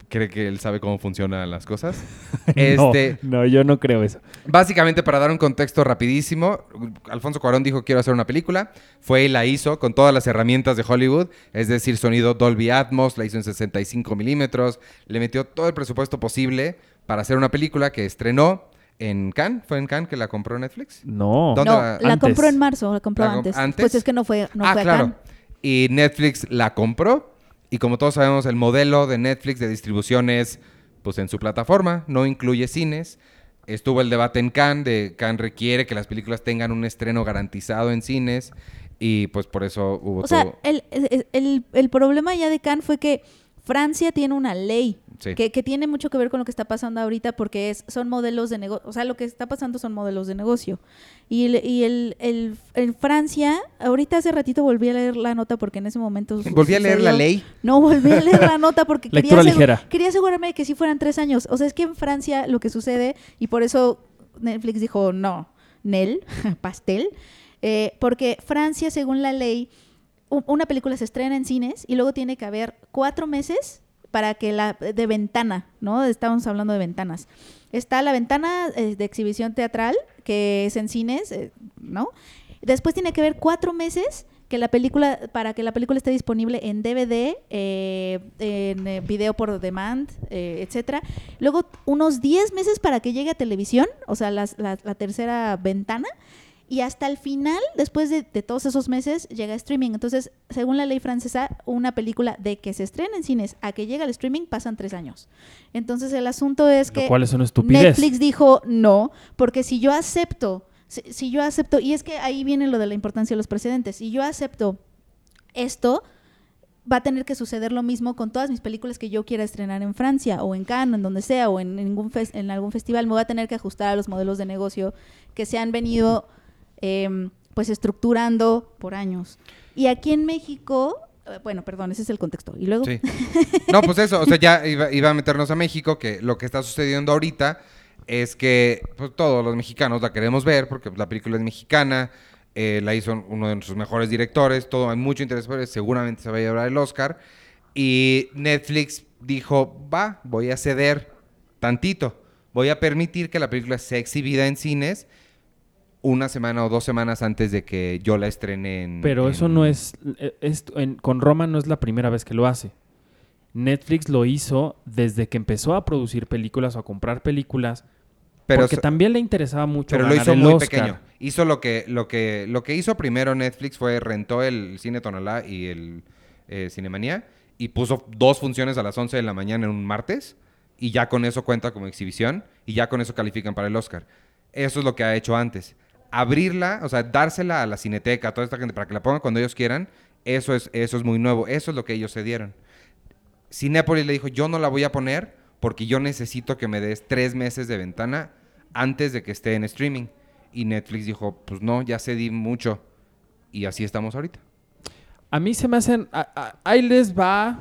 cree que él sabe cómo funcionan las cosas. Este, No, no, yo no creo eso. Básicamente, para dar un contexto rapidísimo, Alfonso Cuarón dijo quiero hacer una película. Fue y la hizo con todas las herramientas de Hollywood, es decir, sonido Dolby Atmos, la hizo en 65 milímetros, le metió todo el presupuesto posible para hacer una película que estrenó en Cannes. ¿Fue en Cannes que la compró Netflix? No. ¿Dónde No, la- la Antes. compró en marzo, la compró ¿La comp- antes. antes? Pues es que no fue, no ah, fue a claro. Cannes. Y Netflix la compró. Y como todos sabemos, el modelo de Netflix de distribución es pues en su plataforma, no incluye cines. Estuvo el debate en Cannes, de Cannes requiere que las películas tengan un estreno garantizado en cines. Y pues por eso hubo O sea, todo. el, el, el- el problema ya de Cannes fue que Francia tiene una ley Sí. que, que tiene mucho que ver con lo que está pasando ahorita porque es, son modelos de negocio, o sea, lo que está pasando son modelos de negocio. Y, el, y el, el- en Francia, ahorita hace ratito volví a leer la nota porque en ese momento... Volví a leer la ley. No, volví a leer la nota porque quería, ligera. asegurarme de que sí fueran tres años. O sea, es que en Francia lo que sucede, y por eso Netflix dijo no, Nel, pastel, eh, porque Francia, según la ley, una película se estrena en cines y luego tiene que haber cuatro meses para que la de ventana, ¿no? Estamos hablando de ventanas. Está la ventana eh, de exhibición teatral, que es en cines, eh, ¿no? Después tiene que haber cuatro meses que la película, para que la película esté disponible en DVD, eh, en video por demand, eh, etcétera. Luego unos 10 meses para que llegue a televisión, o sea, las- la, la tercera ventana. Y hasta el final, después de, de todos esos meses, llega streaming. Entonces, según la ley francesa, una película de que se estrena en cines a que llega al streaming pasan tres años. Entonces, el asunto es Lo que cual es una estupidez. Netflix dijo no, porque si yo acepto, si, si yo acepto, y es que ahí viene lo de la importancia de los precedentes, si yo acepto esto, va a tener que suceder lo mismo con todas mis películas que yo quiera estrenar en Francia o en Cannes, en donde sea, o en, ningún fes- en algún festival, me voy a tener que ajustar a los modelos de negocio que se han venido em, pues estructurando por años. Y aquí en México, eh, bueno, perdón, ese es el contexto. Y luego, Sí. No, pues eso, o sea, ya iba, iba a meternos a México, que lo que está sucediendo ahorita es que pues, todos los mexicanos la queremos ver, porque pues, la película es mexicana, eh, la hizo uno de nuestros mejores directores, todo hay mucho interés por eso, seguramente se va a llevar el Oscar. Y Netflix dijo, va, voy a ceder tantito, voy a permitir que la película sea exhibida en cines una semana o dos semanas antes de que yo la estrene en... Pero eso no es, eh, es- en- con Roma no es la primera vez que lo hace. Netflix lo hizo desde que empezó a producir películas o a comprar películas, Pero porque so- también le interesaba mucho Pero lo hizo el muy Oscar. pequeño. Hizo lo que, lo que, lo que hizo primero Netflix fue rentó el Cine Tonalá y el eh, Cinemanía y puso dos funciones a las 11 de la mañana en un martes y ya con eso cuenta como exhibición y ya con eso califican para el Oscar. Eso es lo que ha hecho antes. Abrirla, o sea, dársela a la cineteca, a toda esta gente para que la pongan cuando ellos quieran, eso es, eso es muy nuevo. Eso es lo que ellos se dieron. Cinépolis le dijo, yo no la voy a poner porque yo necesito que me des tres meses de ventana antes de que esté en streaming. Y Netflix dijo, pues no, ya cedí mucho. Y así estamos ahorita. A mí se me hacen... a- a- ahí les va...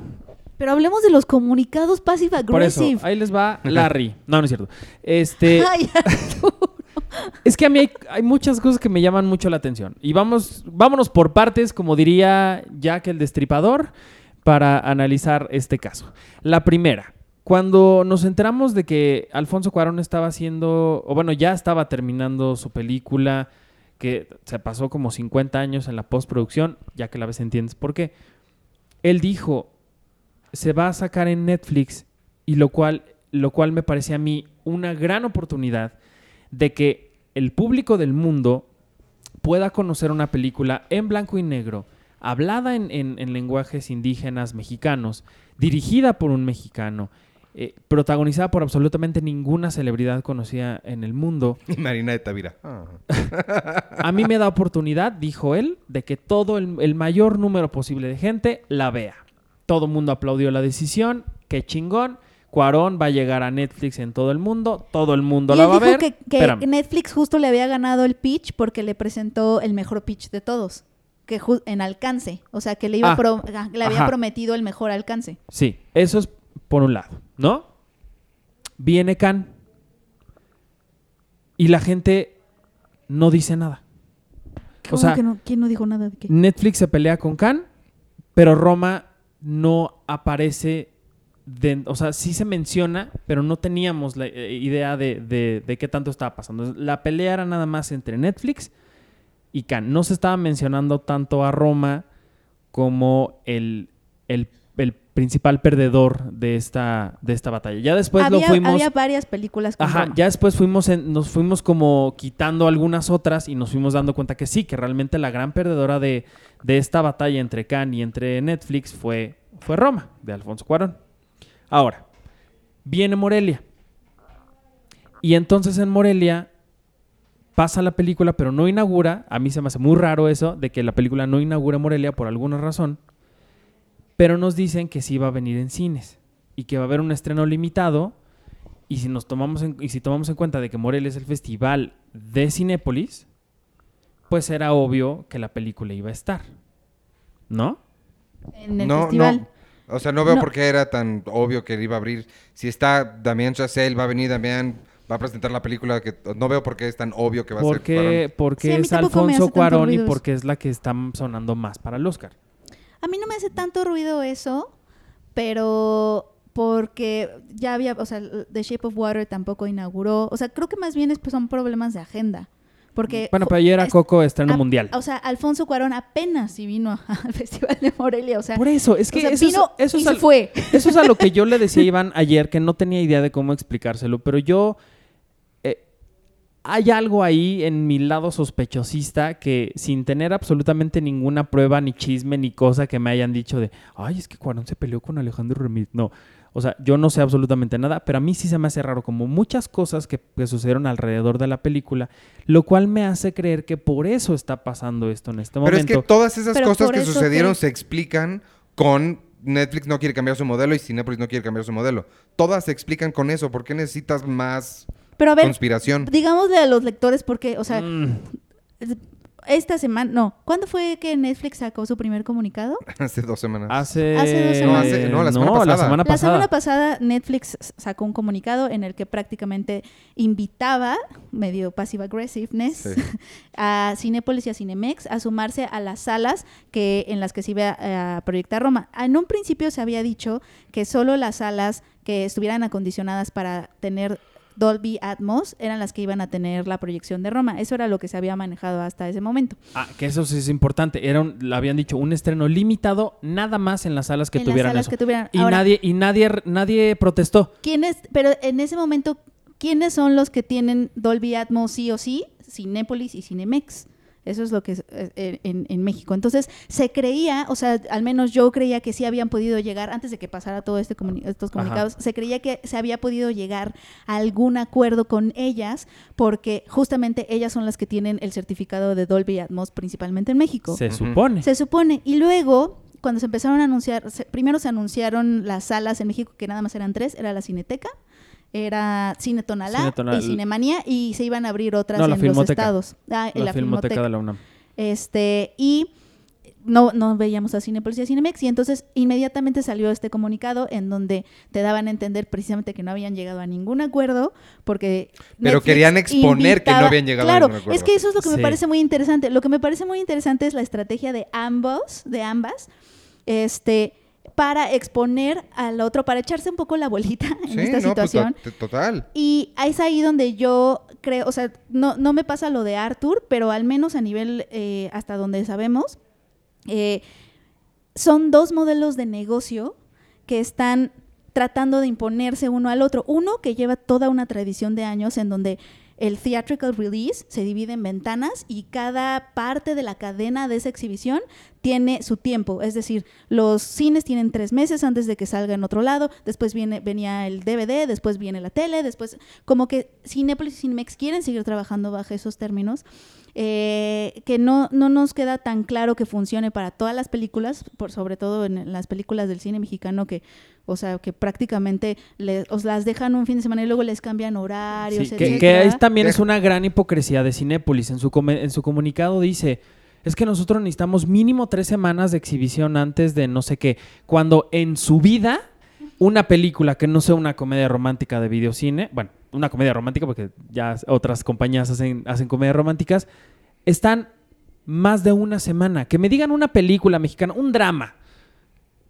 pero hablemos de los comunicados passive Por eso, aggressive. ahí les va Larry. No, no es cierto. Este... Ay, Es que a mí hay, muchas cosas que me llaman mucho la atención. Y vamos, vámonos por partes, como diría Jack el Destripador, para analizar este caso. La primera, cuando nos enteramos de que Alfonso Cuarón estaba haciendo, o bueno, ya estaba terminando su película, que se pasó como 50 años en la postproducción, ya que la vez entiendes por qué. Él dijo, se va a sacar en Netflix, y lo cual, lo cual me parece a mí una gran oportunidad de que el público del mundo pueda conocer una película en blanco y negro, hablada en, en- en lenguajes indígenas mexicanos, dirigida por un mexicano, eh, protagonizada por absolutamente ninguna celebridad conocida en el mundo. Y Marina de Tavira. Ah. A mí me da oportunidad, dijo él, de que todo el, el mayor número posible de gente la vea. Todo el mundo aplaudió la decisión, qué chingón. Cuarón va a llegar a Netflix en todo el mundo, todo el mundo y la él va a ver. que, que. Netflix justo le había ganado el pitch porque le presentó el mejor pitch de todos. Que en alcance. O sea, que le, iba Ah, a pro- le había ajá. prometido el mejor alcance. Sí, eso es por un lado, ¿no? Viene Khan y la gente no dice nada. O ¿Cómo sea, que no? ¿Quién no dijo nada de qué? Netflix se pelea con Khan, pero Roma no aparece, de- o sea, sí se menciona, pero no teníamos la eh, idea de, de- de qué tanto estaba pasando. La pelea era nada más entre Netflix y Khan. No se estaba mencionando tanto a Roma como el, el- el principal perdedor de esta, de esta batalla. Ya después había, lo fuimos... había varias películas con Ajá, Roma. ya después fuimos en- nos fuimos como quitando algunas otras y nos fuimos dando cuenta que sí, que realmente la gran perdedora de, de esta batalla entre Cannes y entre Netflix fue, fue Roma, de Alfonso Cuarón. Ahora, viene Morelia. Y entonces en Morelia pasa la película, pero no inaugura. A mí se me hace muy raro eso, de que la película no inaugura Morelia por alguna razón. Pero nos dicen que sí va a venir en cines y que va a haber un estreno limitado. Y si nos tomamos en, y si tomamos en cuenta de que Morelia es el festival de Cinépolis, pues era obvio que la película iba a estar. ¿No? En el no, festival. no. O sea, no veo No. por qué era tan obvio que iba a abrir. Si está Damián Chazelle, va a venir Damián, va a presentar la película. que No veo por qué es tan obvio que va a ser. Porque, Cuarón. porque Sí, es tampoco me hace Alfonso tanto Cuarón y ruido eso. porque es la que está sonando más para el Oscar. A mí no me hace tanto ruido eso, pero porque ya había, o sea, The Shape of Water tampoco inauguró. O sea, creo que más bien es, pues, son problemas de agenda. Porque Bueno, pero ayer era Coco estreno a- mundial. O sea, Alfonso Cuarón apenas si vino al Festival de Morelia. O sea, Por eso, es o que sea, eso, vino es, eso, y es se al- fue. eso es a lo que yo le decía a Iván ayer, que no tenía idea de cómo explicárselo, pero yo... eh, hay algo ahí en mi lado sospechosista que sin tener absolutamente ninguna prueba, ni chisme, ni cosa que me hayan dicho de, ay, es que Cuarón se peleó con Alejandro Remit. No, o sea, yo no sé absolutamente nada, pero a mí sí se me hace raro como muchas cosas que, que sucedieron alrededor de la película, lo cual me hace creer que por eso está pasando esto en este Pero es momento. que todas esas Pero cosas que sucedieron que- se explican con Netflix no quiere cambiar su modelo y Cinepolis no quiere cambiar su modelo. Todas se explican con eso. ¿Por qué necesitas más Pero a ver, conspiración? digámosle a los lectores porque, o sea, Mm. Esta semana, no, ¿cuándo fue que Netflix sacó su primer comunicado? Hace dos semanas. Hace... Hace dos No, semanas. hace- no, la semana la pasada. La semana pasada Netflix sacó un comunicado en el que prácticamente invitaba, medio passive aggressiveness, Sí. a Cinépolis y a Cinemex a sumarse a las salas que en las que se iba a, a proyectar Roma. En un principio se había dicho que solo las salas que estuvieran acondicionadas para tener Dolby Atmos eran las que iban a tener la proyección de Roma. Eso era lo que se había manejado hasta ese momento. Ah, que eso sí es importante. Era un, habían dicho un estreno limitado nada más en las salas que en las tuvieran salas eso. que tuvieran. Y Ahora, nadie, y nadie, nadie protestó. ¿Quiénes, pero en ese momento, ¿quiénes son los que tienen Dolby Atmos sí o sí? Cinépolis y Cinemex. Eso es lo que es eh, en, en México. Entonces, se creía, o sea, al menos yo creía que sí habían podido llegar, antes de que pasara todo este comuni- estos Ajá. comunicados, se creía que se había podido llegar a algún acuerdo con ellas, porque justamente ellas son las que tienen el certificado de Dolby Atmos, principalmente en México. Se supone. Se supone. Y luego, cuando se empezaron a anunciar, se- primero se anunciaron las salas en México, que nada más eran tres, era la Cineteca, era Cine Tonalá Cine Tonalá. y Cinemanía, y se iban a abrir otras No, en los estados. Ah, en la, la, Filmoteca Filmoteca. de la UNAM. Este, y no, no veíamos a Cinepolis y a Cinemex, y entonces inmediatamente salió este comunicado en donde te daban a entender precisamente que no habían llegado a ningún acuerdo, porque... Pero Netflix querían exponer que no habían llegado a ningún acuerdo. es que eso es lo que me parece muy interesante. Lo que me parece muy interesante es la estrategia de ambos, de ambas, este para exponer al otro, para echarse un poco la bolita en Sí, esta no, pues, situación. to- total. Y es ahí donde yo creo, o sea, no, no me pasa lo de Arthur, pero al menos a nivel eh, hasta donde sabemos, eh, son dos modelos de negocio que están tratando de imponerse uno al otro. Uno que lleva toda una tradición de años en donde el theatrical release se divide en ventanas y cada parte de la cadena de esa exhibición tiene su tiempo. Es decir, los cines tienen tres meses antes de que salga en otro lado, después viene, venía el DVD, después viene la tele, después como que Cinepolis y Cinemex quieren seguir trabajando bajo esos términos, eh, que no, no nos queda tan claro que funcione para todas las películas, por, sobre todo en las películas del cine mexicano que, o sea, que prácticamente os las dejan un fin de semana y luego les cambian horarios, Sí, que, etcétera. que es- también es una gran hipocresía de Cinépolis. En su, come- en su comunicado dice, es que nosotros necesitamos mínimo tres semanas de exhibición antes de no sé qué. Cuando en su vida, una película que no sea una comedia romántica de videocine, bueno, una comedia romántica porque ya otras compañías hacen, hacen comedias románticas, están más de una semana. Que me digan una película mexicana, un drama,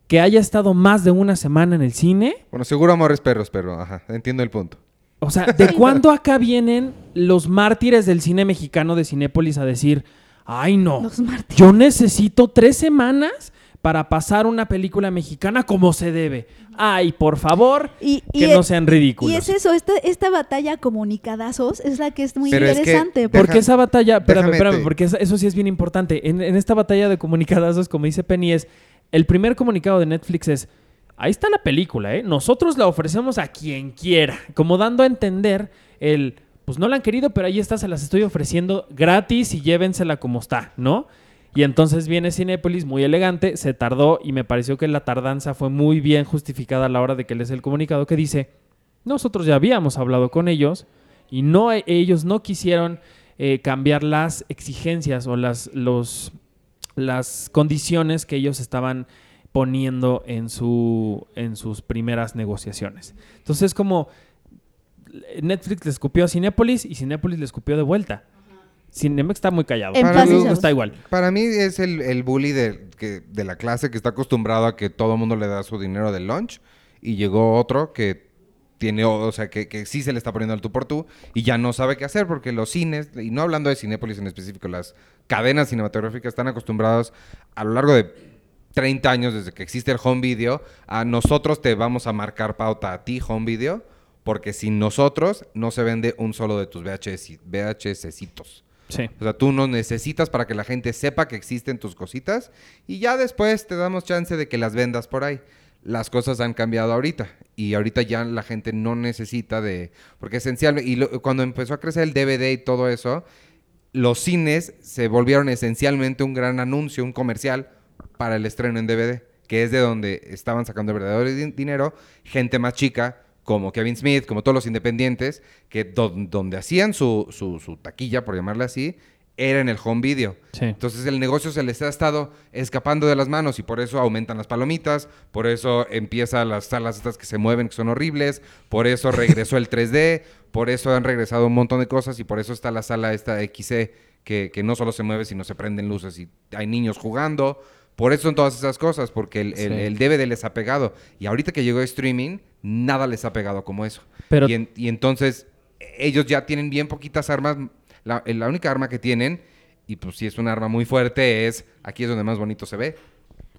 que haya estado más de una semana en el cine. Bueno, seguro amores perros, pero ajá, entiendo el punto. O sea, ¿de cuándo acá vienen los mártires del cine mexicano de Cinépolis a decir, ay no, yo necesito tres semanas para pasar una película mexicana como se debe? Ay, por favor, Y, y que es- no sean ridículos. Y es eso, esta, esta batalla comunicadazos es la que es muy Pero es que- interesante. Deja- Porque esa batalla, espérame, espérame, porque esa- eso sí es bien importante. En, en esta batalla de comunicadazos, como dice Penny, es el primer comunicado de Netflix es, ahí está la película, ¿eh? Nosotros la ofrecemos a quien quiera, como dando a entender el, pues no la han querido, pero ahí está, se las estoy ofreciendo gratis y llévensela como está, ¿no? Y entonces viene Cinépolis muy elegante, se tardó y me pareció que la tardanza fue muy bien justificada a la hora de que les el comunicado que dice, nosotros ya habíamos hablado con ellos y no ellos no quisieron eh, cambiar las exigencias o las, condiciones que ellos estaban poniendo en, su, en sus primeras negociaciones. Entonces, como Netflix le escupió a Cinépolis y Cinépolis le escupió de vuelta. Cinemex está muy callado. En Para mí- está igual. Para mí es el, el bully de, que, de la clase que está acostumbrado a que todo el mundo le da su dinero del lunch y llegó otro que tiene, o sea, que, que sí se le está poniendo al tú por tú y ya no sabe qué hacer porque los cines, y no hablando de Cinépolis en específico, las cadenas cinematográficas están acostumbrados a lo largo de 30 años desde que existe el home video, a nosotros te vamos a marcar pauta a ti home video porque sin nosotros no se vende un solo de tus VHS, VHS-citos. O sea, tú no necesitas para que la gente sepa que existen tus cositas y ya después te damos chance de que las vendas por ahí. Las cosas han cambiado ahorita y ahorita ya la gente no necesita de... Porque esencialmente, y cuando empezó a crecer el DVD y todo eso, los cines se volvieron esencialmente un gran anuncio, un comercial para el estreno en DVD, que es de donde estaban sacando verdadero din- dinero, gente más chica como Kevin Smith, como todos los independientes, que do- donde hacían su, su- su taquilla, por llamarla así, era en el home video. Sí. Entonces el negocio se les ha estado escapando de las manos y por eso aumentan las palomitas, por eso empiezan las salas estas que se mueven, que son horribles, por eso regresó el 3D, por eso han regresado un montón de cosas y por eso está la sala esta XC que, que no solo se mueve, sino se prenden luces y hay niños jugando. Por eso son todas esas cosas, porque el, el, Sí. el DVD les ha pegado. Y ahorita que llegó streaming, nada les ha pegado como eso. Pero- y, en- y entonces ellos ya tienen bien poquitas armas. La, la única arma que tienen, y pues si es un arma muy fuerte, es aquí es donde más bonito se ve.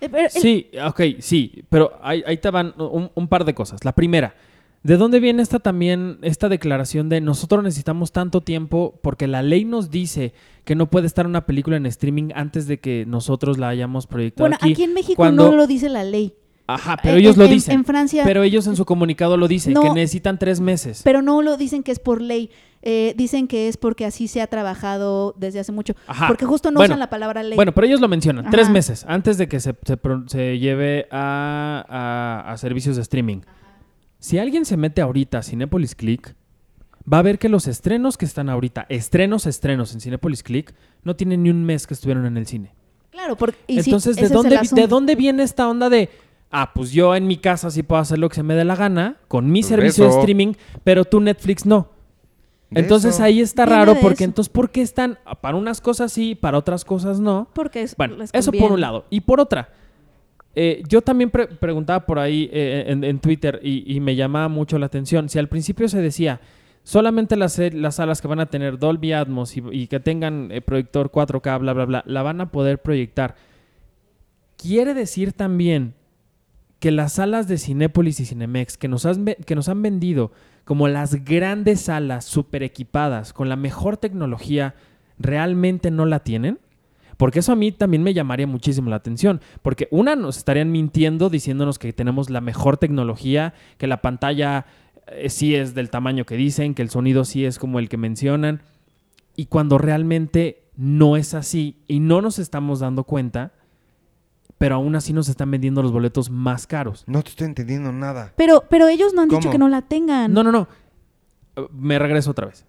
Eh, Sí, ok, sí, pero ahí, ahí te van un, un par de cosas. La primera, ¿de dónde viene esta también, esta declaración de nosotros necesitamos tanto tiempo porque la ley nos dice que no puede estar una película en streaming antes de que nosotros la hayamos proyectado bueno, aquí? aquí en México cuando- no lo dice la ley. Ajá, pero En- ellos lo en- dicen. En Francia, Pero ellos en su comunicado lo dicen, No. que necesitan tres meses. pero no lo dicen que es por ley. Eh, dicen que es porque así se ha trabajado desde hace mucho. Ajá. Porque justo no Bueno, usan la palabra ley. Bueno, pero ellos lo mencionan, Ajá. tres meses antes de que se, se lleve a, a- a servicios de streaming. Si alguien se mete ahorita a Cinepolis Click, va a ver que los estrenos que están ahorita, estrenos, estrenos en Cinepolis Click, no tienen ni un mes que estuvieron en el cine. claro, porque y sí, Entonces, ¿de, dónde. ¿de dónde viene esta onda de, ah, pues yo en mi casa sí puedo hacer lo que se me dé la gana, con mi Pues servicio de streaming, pero tú Netflix no? De Entonces eso. ahí está raro, porque eso. entonces, ¿por qué están, para unas cosas sí, para otras cosas no? Porque es- Bueno, les eso por un lado. Y por otra, eh, yo también pre- preguntaba por ahí eh, en, en Twitter y, y me llamaba mucho la atención. Si al principio se decía solamente las, las salas que van a tener Dolby Atmos y, que tengan eh, proyector 4K, bla, bla, bla, la van a poder proyectar. Quiere decir también que las salas de Cinépolis y Cinemex que nos, ve- que nos han vendido como las grandes salas super equipadas con la mejor tecnología realmente no la tienen. Porque eso a mí también me llamaría muchísimo la atención. Porque una, nos estarían mintiendo diciéndonos que tenemos la mejor tecnología, que la pantalla sí es del tamaño que dicen, que el sonido sí es como el que mencionan. Y cuando realmente no es así y no nos estamos dando cuenta, pero aún así nos están vendiendo los boletos más caros. No te estoy entendiendo nada. Pero, pero ellos no han dicho que no la tengan. No, no, no. Eh, Me regreso otra vez.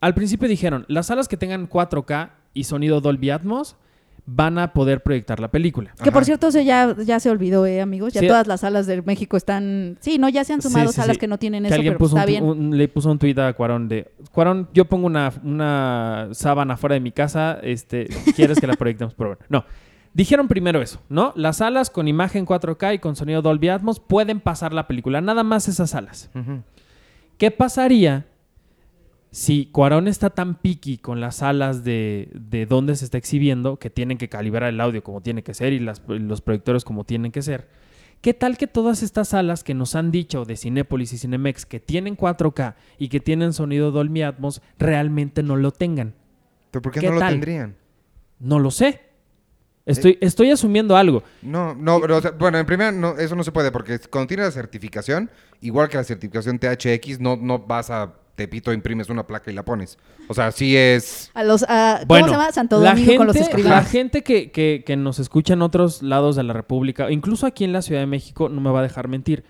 Al principio dijeron, las salas que tengan 4K y sonido Dolby Atmos van a poder proyectar la película. Que por cierto, eso ya, ya se olvidó, eh, amigos. Ya Sí. todas las salas de México están. Sí, no, ya se han sumado Sí, sí, salas sí. que no tienen Que eso, alguien pero puso está un bien. un- le puso un tuit a Cuarón de... Cuarón, yo pongo una, una sábana fuera de mi casa, este, ¿quieres que la proyectemos? Pero bueno, no. Dijeron primero eso, ¿no? Las salas con imagen 4K y con sonido Dolby Atmos pueden pasar la película, nada más esas salas. ¿Qué pasaría si Cuarón está tan picky con las salas de, de donde se está exhibiendo, que tienen que calibrar el audio como tiene que ser y las- los proyectores como tienen que ser? ¿Qué tal que todas estas salas que nos han dicho de Cinépolis y Cinemex que tienen 4K y que tienen sonido Dolby Atmos realmente no lo tengan? ¿Pero por qué, ¿Qué no tal? lo tendrían? No lo sé. Estoy, estoy asumiendo algo. No, no, pero, o sea, bueno, en primera, no, eso no se puede, porque cuando tienes la certificación, igual que la certificación THX, no, no vas a Tepito, imprimes una placa y la pones. O sea, sí es... A los, a- ¿Cómo Bueno, se llama? Santo la Domingo con los gente- La escribanos. gente que, que- que nos escucha en otros lados de la República, incluso aquí en la Ciudad de México, no me va a dejar mentir.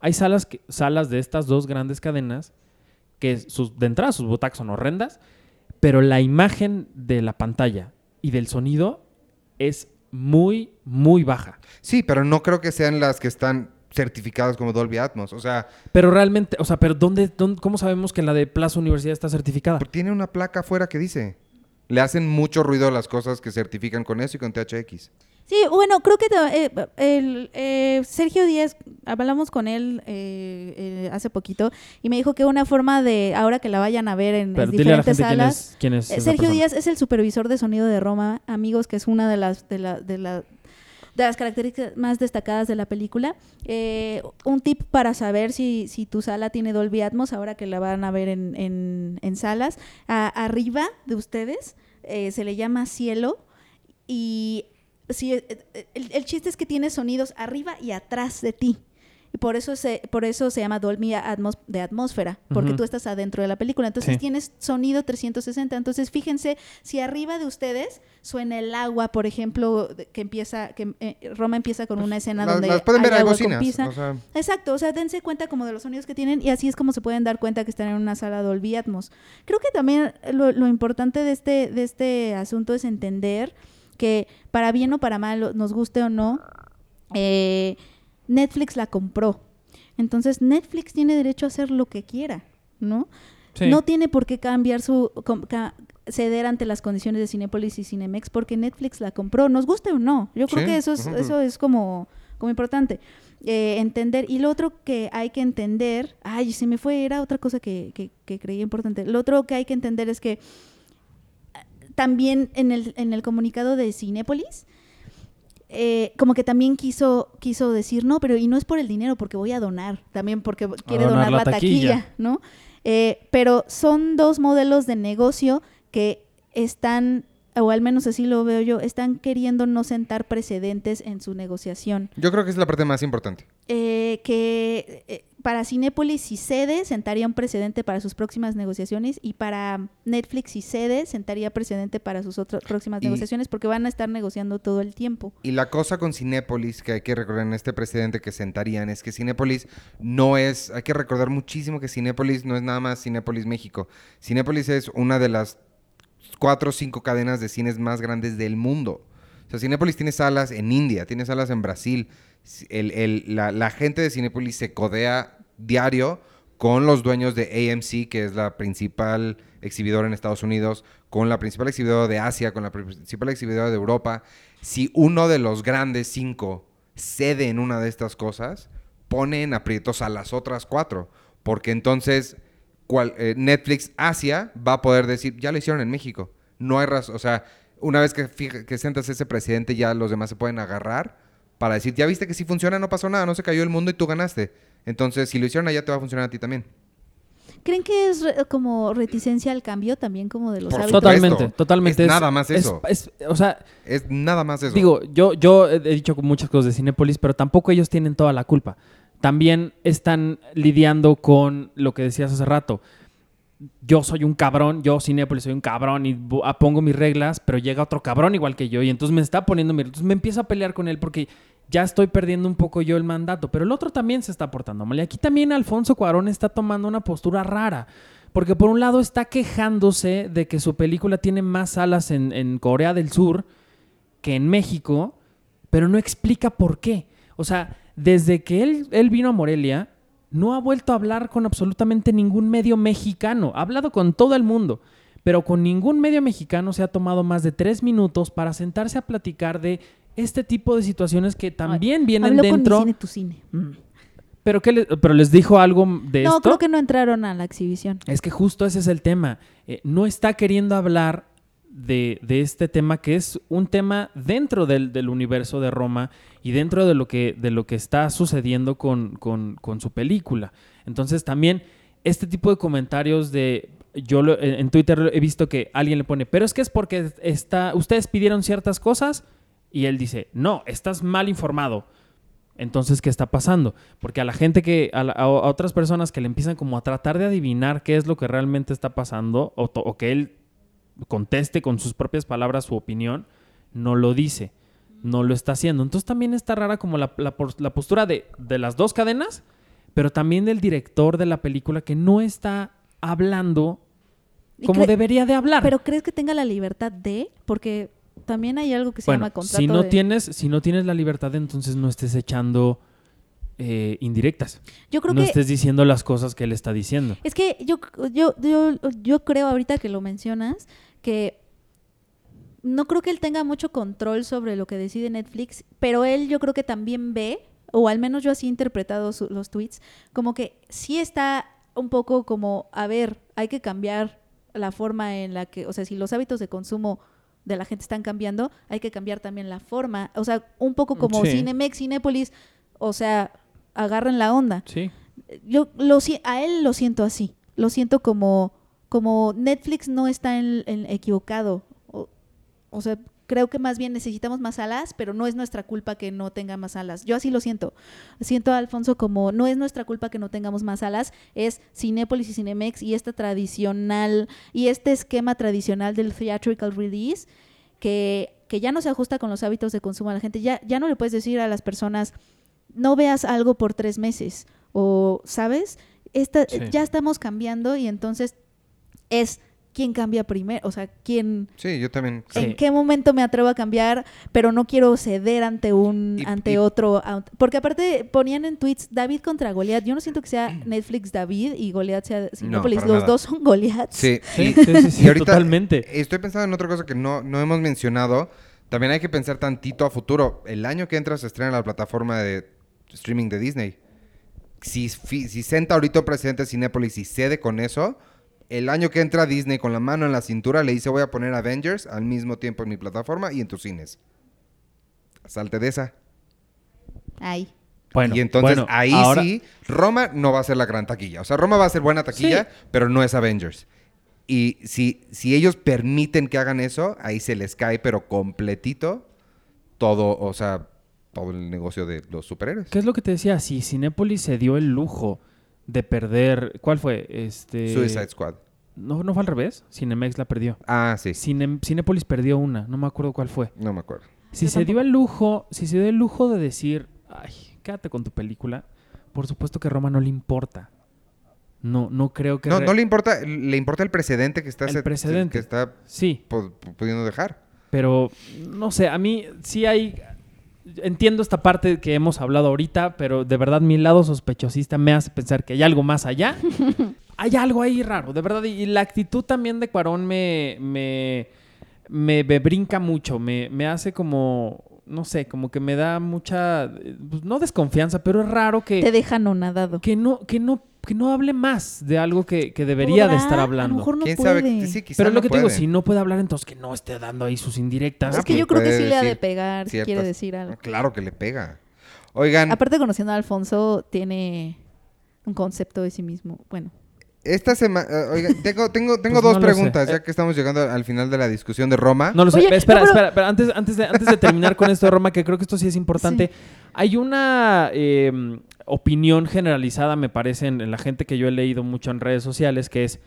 Hay salas, que- salas de estas dos grandes cadenas que sus, de entrada sus butacas son horrendas, pero la imagen de la pantalla y del sonido es muy, muy baja. Sí, pero no creo que sean las que están certificadas como Dolby Atmos. O sea, Pero realmente, o sea, pero ¿dónde, dónde- cómo sabemos que la de Plaza Universidad está certificada? porque tiene una placa afuera que dice. Le hacen mucho ruido a las cosas que certifican con eso y con THX. Sí, bueno, creo que eh, el, eh, Sergio Díaz, hablamos con él eh, eh, hace poquito y me dijo que una forma de, ahora que la vayan a ver en, en Pero dile a la diferentes quién salas, es, quién es Eh, Sergio persona. Díaz es el supervisor de sonido de Roma, amigos, que es una de las de la, de la- de las características más destacadas de la película. Eh, un tip para saber si, si tu sala tiene Dolby Atmos, ahora que la van a ver en, en- en salas, arriba de ustedes eh, se le llama cielo y si, eh, el, el chiste es que tiene sonidos arriba y atrás de ti. Por eso se, por eso se llama Dolby Atmos de atmósfera, porque Ujú. tú estás adentro de la película. Entonces Sí. tienes sonido 360. Entonces fíjense si arriba de ustedes suena el agua, por ejemplo, que empieza, que eh, Roma empieza con una escena Las, donde las pueden ver, hay hay agua bocinas. pizza. o sea, Exacto, o sea, dense cuenta como de los sonidos que tienen y así es como se pueden dar cuenta que están en una sala Dolby Atmos. Creo que también lo, lo importante de este, de este asunto es entender que para bien o para mal, nos guste o no, eh, Netflix la compró. Entonces Netflix tiene derecho a hacer lo que quiera, ¿no? Sí. No tiene por qué cambiar su ca- ceder ante las condiciones de Cinepolis y Cinemex porque Netflix la compró, nos guste o no. Yo creo Sí, que eso es, eso es como, como importante. Eh, entender. Y lo otro que hay que entender, ay, se me fue, era otra cosa que, que, que creía importante. Lo otro que hay que entender es que eh, también en el, en el comunicado de Cinépolis, eh, como que también quiso, quiso decir, no, pero y no es por el dinero, porque voy a donar, también porque quiere donar donar, la la taquilla, taquilla. ¿no? Eh, pero son dos modelos de negocio que están, o al menos así lo veo yo, están queriendo no sentar precedentes en su negociación. yo creo que es la parte más importante. Eh, que eh, para Cinépolis si cede sentaría un precedente para sus próximas negociaciones y para Netflix si cede sentaría precedente para sus otras próximas Y- negociaciones porque van a estar negociando todo el tiempo. Y la cosa con Cinépolis que hay que recordar en este precedente que sentarían es que Cinépolis no es, hay que recordar muchísimo que Cinépolis no es nada más Cinépolis México. Cinépolis es una de las cuatro o cinco cadenas de cines más grandes del mundo. O sea, Cinépolis tiene salas en India, tiene salas en Brasil. El- el- la, la gente de Cinépolis se codea diario con los dueños de AMC, que es la principal exhibidora en Estados Unidos, con la principal exhibidora de Asia, con la principal exhibidora de Europa. Si uno de los grandes cinco cede en una de estas cosas, pone en aprietos a las otras cuatro. Porque entonces eh, Netflix Asia va a poder decir, ya lo hicieron en México. No hay razón. O sea, una vez que, que sentas ese presidente, ya los demás se pueden agarrar para decir, ya viste que sí funciona, no pasó nada, no se cayó el mundo y tú ganaste. Entonces, si lo hicieron allá, te va a funcionar a ti también. ¿Creen que es re- como reticencia al cambio también como de los Por hábitos? Totalmente, totalmente. Es nada más eso. es- o sea, Es nada más eso. Digo, yo, yo he dicho muchas cosas de Cinépolis, pero tampoco ellos tienen toda la culpa. También están lidiando con lo que decías hace rato. Yo soy un cabrón, yo Cinépolis soy un cabrón y ah, pongo mis reglas, pero llega otro cabrón igual que yo y entonces me está poniendo mi... Entonces me empiezo a pelear con él porque ya estoy perdiendo un poco yo el mandato, pero el otro también se está portando mal. Y aquí también Alfonso Cuarón está tomando una postura rara. Porque por un lado está quejándose de que su película tiene más salas en, Corea del Sur que en México, pero no explica por qué. O sea, desde que él, él vino a Morelia, no ha vuelto a hablar con absolutamente ningún medio mexicano. Ha hablado con todo el mundo, pero con ningún medio mexicano se ha tomado más de tres minutos para sentarse a platicar de este tipo de situaciones que también vienen Habló con dentro. mi cine, tu cine. Mm. Pero, ¿qué le- pero les dijo algo de No, esto. creo que no entraron a la exhibición. Es que justo ese es el tema. Eh, no está queriendo hablar de, de este tema que es un tema dentro del, del universo de Roma y dentro de lo que, de lo que está sucediendo con, con- con su película. Entonces también este tipo de comentarios de... Yo lo- en en Twitter he visto que alguien le pone, pero es que es porque está, ustedes pidieron ciertas cosas y él dice, no, estás mal informado. Entonces, ¿qué está pasando? Porque a la gente que, a, la- a- a otras personas que le empiezan como a tratar de adivinar qué es lo que realmente está pasando, o, to- o que él conteste con sus propias palabras su opinión, no lo dice, no lo está haciendo. Entonces también está rara como la, la la postura de, de las dos cadenas, pero también del director de la película que no está hablando como debería de hablar. Pero ¿crees que tenga la libertad de? Porque también hay algo que se bueno, llama contrato si no de- tienes, si no tienes la libertad, entonces no estés echando eh, indirectas. Yo creo no que estés diciendo las cosas que él está diciendo. Es que yo, yo, yo, yo creo ahorita que lo mencionas que no creo que él tenga mucho control sobre lo que decide Netflix, pero él yo creo que también ve, o al menos yo así he interpretado su- los tweets, como que sí está un poco como, a ver, hay que cambiar la forma en la que, o sea, si los hábitos de consumo de la gente están cambiando, hay que cambiar también la forma, o sea, un poco como Sí. Cinemex, Cinépolis, o sea, agarren la onda Sí. yo lo a él lo siento así lo siento como como Netflix no está en, en equivocado o, o sea creo que más bien necesitamos más alas, pero no es nuestra culpa que no tenga más alas. Yo así lo siento. Siento a Alfonso como no es nuestra culpa que no tengamos más alas, es Cinépolis y Cinemex y esta tradicional y este esquema tradicional del theatrical release que, que ya no se ajusta con los hábitos de consumo de la gente. Ya, ya no le puedes decir a las personas no veas algo por tres meses o, ¿sabes? Esta, Sí. Ya estamos cambiando y entonces es quién cambia primero, o sea, quién, Sí, yo también. Sí. en qué momento me atrevo a cambiar, pero no quiero ceder ante un, Y- ante y- otro, porque aparte ponían en tweets David contra Goliath. Yo no siento que sea Netflix David y Goliath sea Cinépolis. para Los nada. dos son Goliaths. Sí, Sí, sí, sí, sí, y ahorita totalmente. Estoy pensando en otra cosa que no, no hemos mencionado. También hay que pensar tantito a futuro. El año que entra se estrena la plataforma de streaming de Disney. Si, si senta ahorita un presidente de Cinépolis y cede con eso, el año que entra Disney con la mano en la cintura le dice voy a poner Avengers al mismo tiempo en mi plataforma y en tus cines. Salte de esa. Ay. Bueno, y entonces bueno, ahí ahora- sí, Roma no va a ser la gran taquilla. O sea, Roma va a ser buena taquilla, Sí. pero no es Avengers. Y si, si ellos permiten que hagan eso, ahí se les cae, pero completito, todo, o sea, todo el negocio de los superhéroes. ¿Qué es lo que te decía? Si Cinépolis se dio el lujo de perder. ¿Cuál fue? Este. Suicide Squad. No, no fue al revés. Cinemex la perdió. Ah, sí. Cine- Cinépolis perdió una. No me acuerdo cuál fue. No me acuerdo. Si Yo se dio el lujo, si se dio el lujo de decir, ay, quédate con tu película, por supuesto que a Roma no le importa. No, no creo que. No, re- no le importa, le importa el precedente que está, El se- precedente. que está Sí, pu- pu- pudiendo dejar. pero no sé, a mí sí hay. Entiendo esta parte que hemos hablado ahorita, pero de verdad mi lado sospechosista me hace pensar que hay algo más allá. hay algo ahí raro, de verdad. Y la actitud también de Cuarón me, me, me, me brinca mucho, me, me hace como, no sé, como que me da mucha, eh, pues, no desconfianza, pero es raro que... Te dejan nadado. que no, que no, que no hable más de algo que, que debería de estar A hablando. lo mejor no ¿Quién puede. sabe? Sí, quizá Pero es lo no que te digo, si no puede hablar, entonces que no esté dando ahí sus indirectas. es que pues yo creo que sí le ha de pegar, si quiere decir algo. Claro que le pega. Oigan, Aparte, conociendo a Alfonso, tiene un concepto de sí mismo. Bueno, esta semana, oigan, tengo, tengo, tengo Pues dos no lo sé. preguntas, ya Eh. que estamos llegando al final de la discusión de Roma. No lo sé. Oye, espera, no, pero- espera, espera. Antes, antes, de, antes de terminar con esto de Roma, que creo que esto sí es importante. Hay una eh, opinión generalizada, me parece, en, en la gente que yo he leído mucho en redes sociales, que es.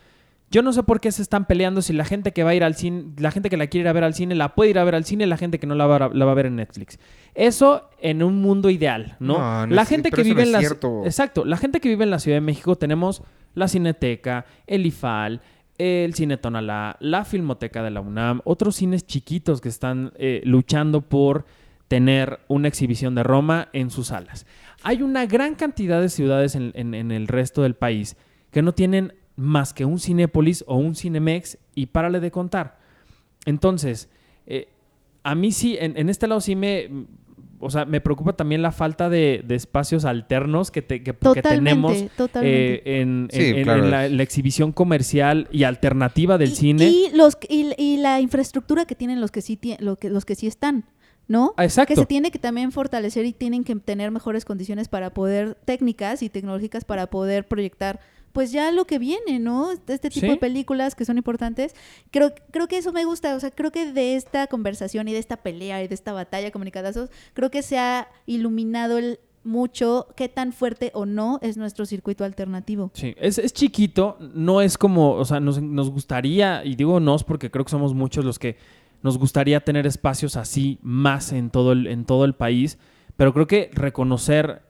Yo no sé por qué se están peleando si la gente que va a ir al cine, la gente que la quiere ir a ver al cine, la puede ir a ver al cine, la gente que no la va a, la va a ver en Netflix. Eso en un mundo ideal, ¿no? No, no la es- gente que no vive en la. Exacto, la gente que vive en la Ciudad de México tenemos la Cineteca, el IFAL, el Cine Tonalá, la Filmoteca de la UNAM, otros cines chiquitos que están eh, luchando por tener una exhibición de Roma en sus salas. Hay una gran cantidad de ciudades en, en- en el resto del país que no tienen más que un Cinépolis o un Cinemex y párale de contar. Entonces, eh, a mí sí, en, en este lado sí me, mm, o sea, me preocupa también la falta de, de espacios alternos que, te- que- que totalmente, tenemos totalmente. eh, en, Sí, en- en- claro. en la, la exhibición comercial y alternativa del y, cine. Y, los, y, y la infraestructura que tienen los que sí, tie- lo que, los que sí están, ¿no? Exacto. Que se tiene que también fortalecer y tienen que tener mejores condiciones para poder, técnicas y tecnológicas para poder proyectar pues ya lo que viene, ¿no? Este tipo Sí. de películas que son importantes. Creo, creo que eso me gusta, o sea, creo que de esta conversación y de esta pelea y de esta batalla comunicadazos, creo que se ha iluminado el mucho qué tan fuerte o no es nuestro circuito alternativo. Sí, es, es chiquito, no es como, o sea, nos, nos gustaría, y digo nos porque creo que somos muchos los que nos gustaría tener espacios así más en todo el, en todo el país, pero creo que reconocer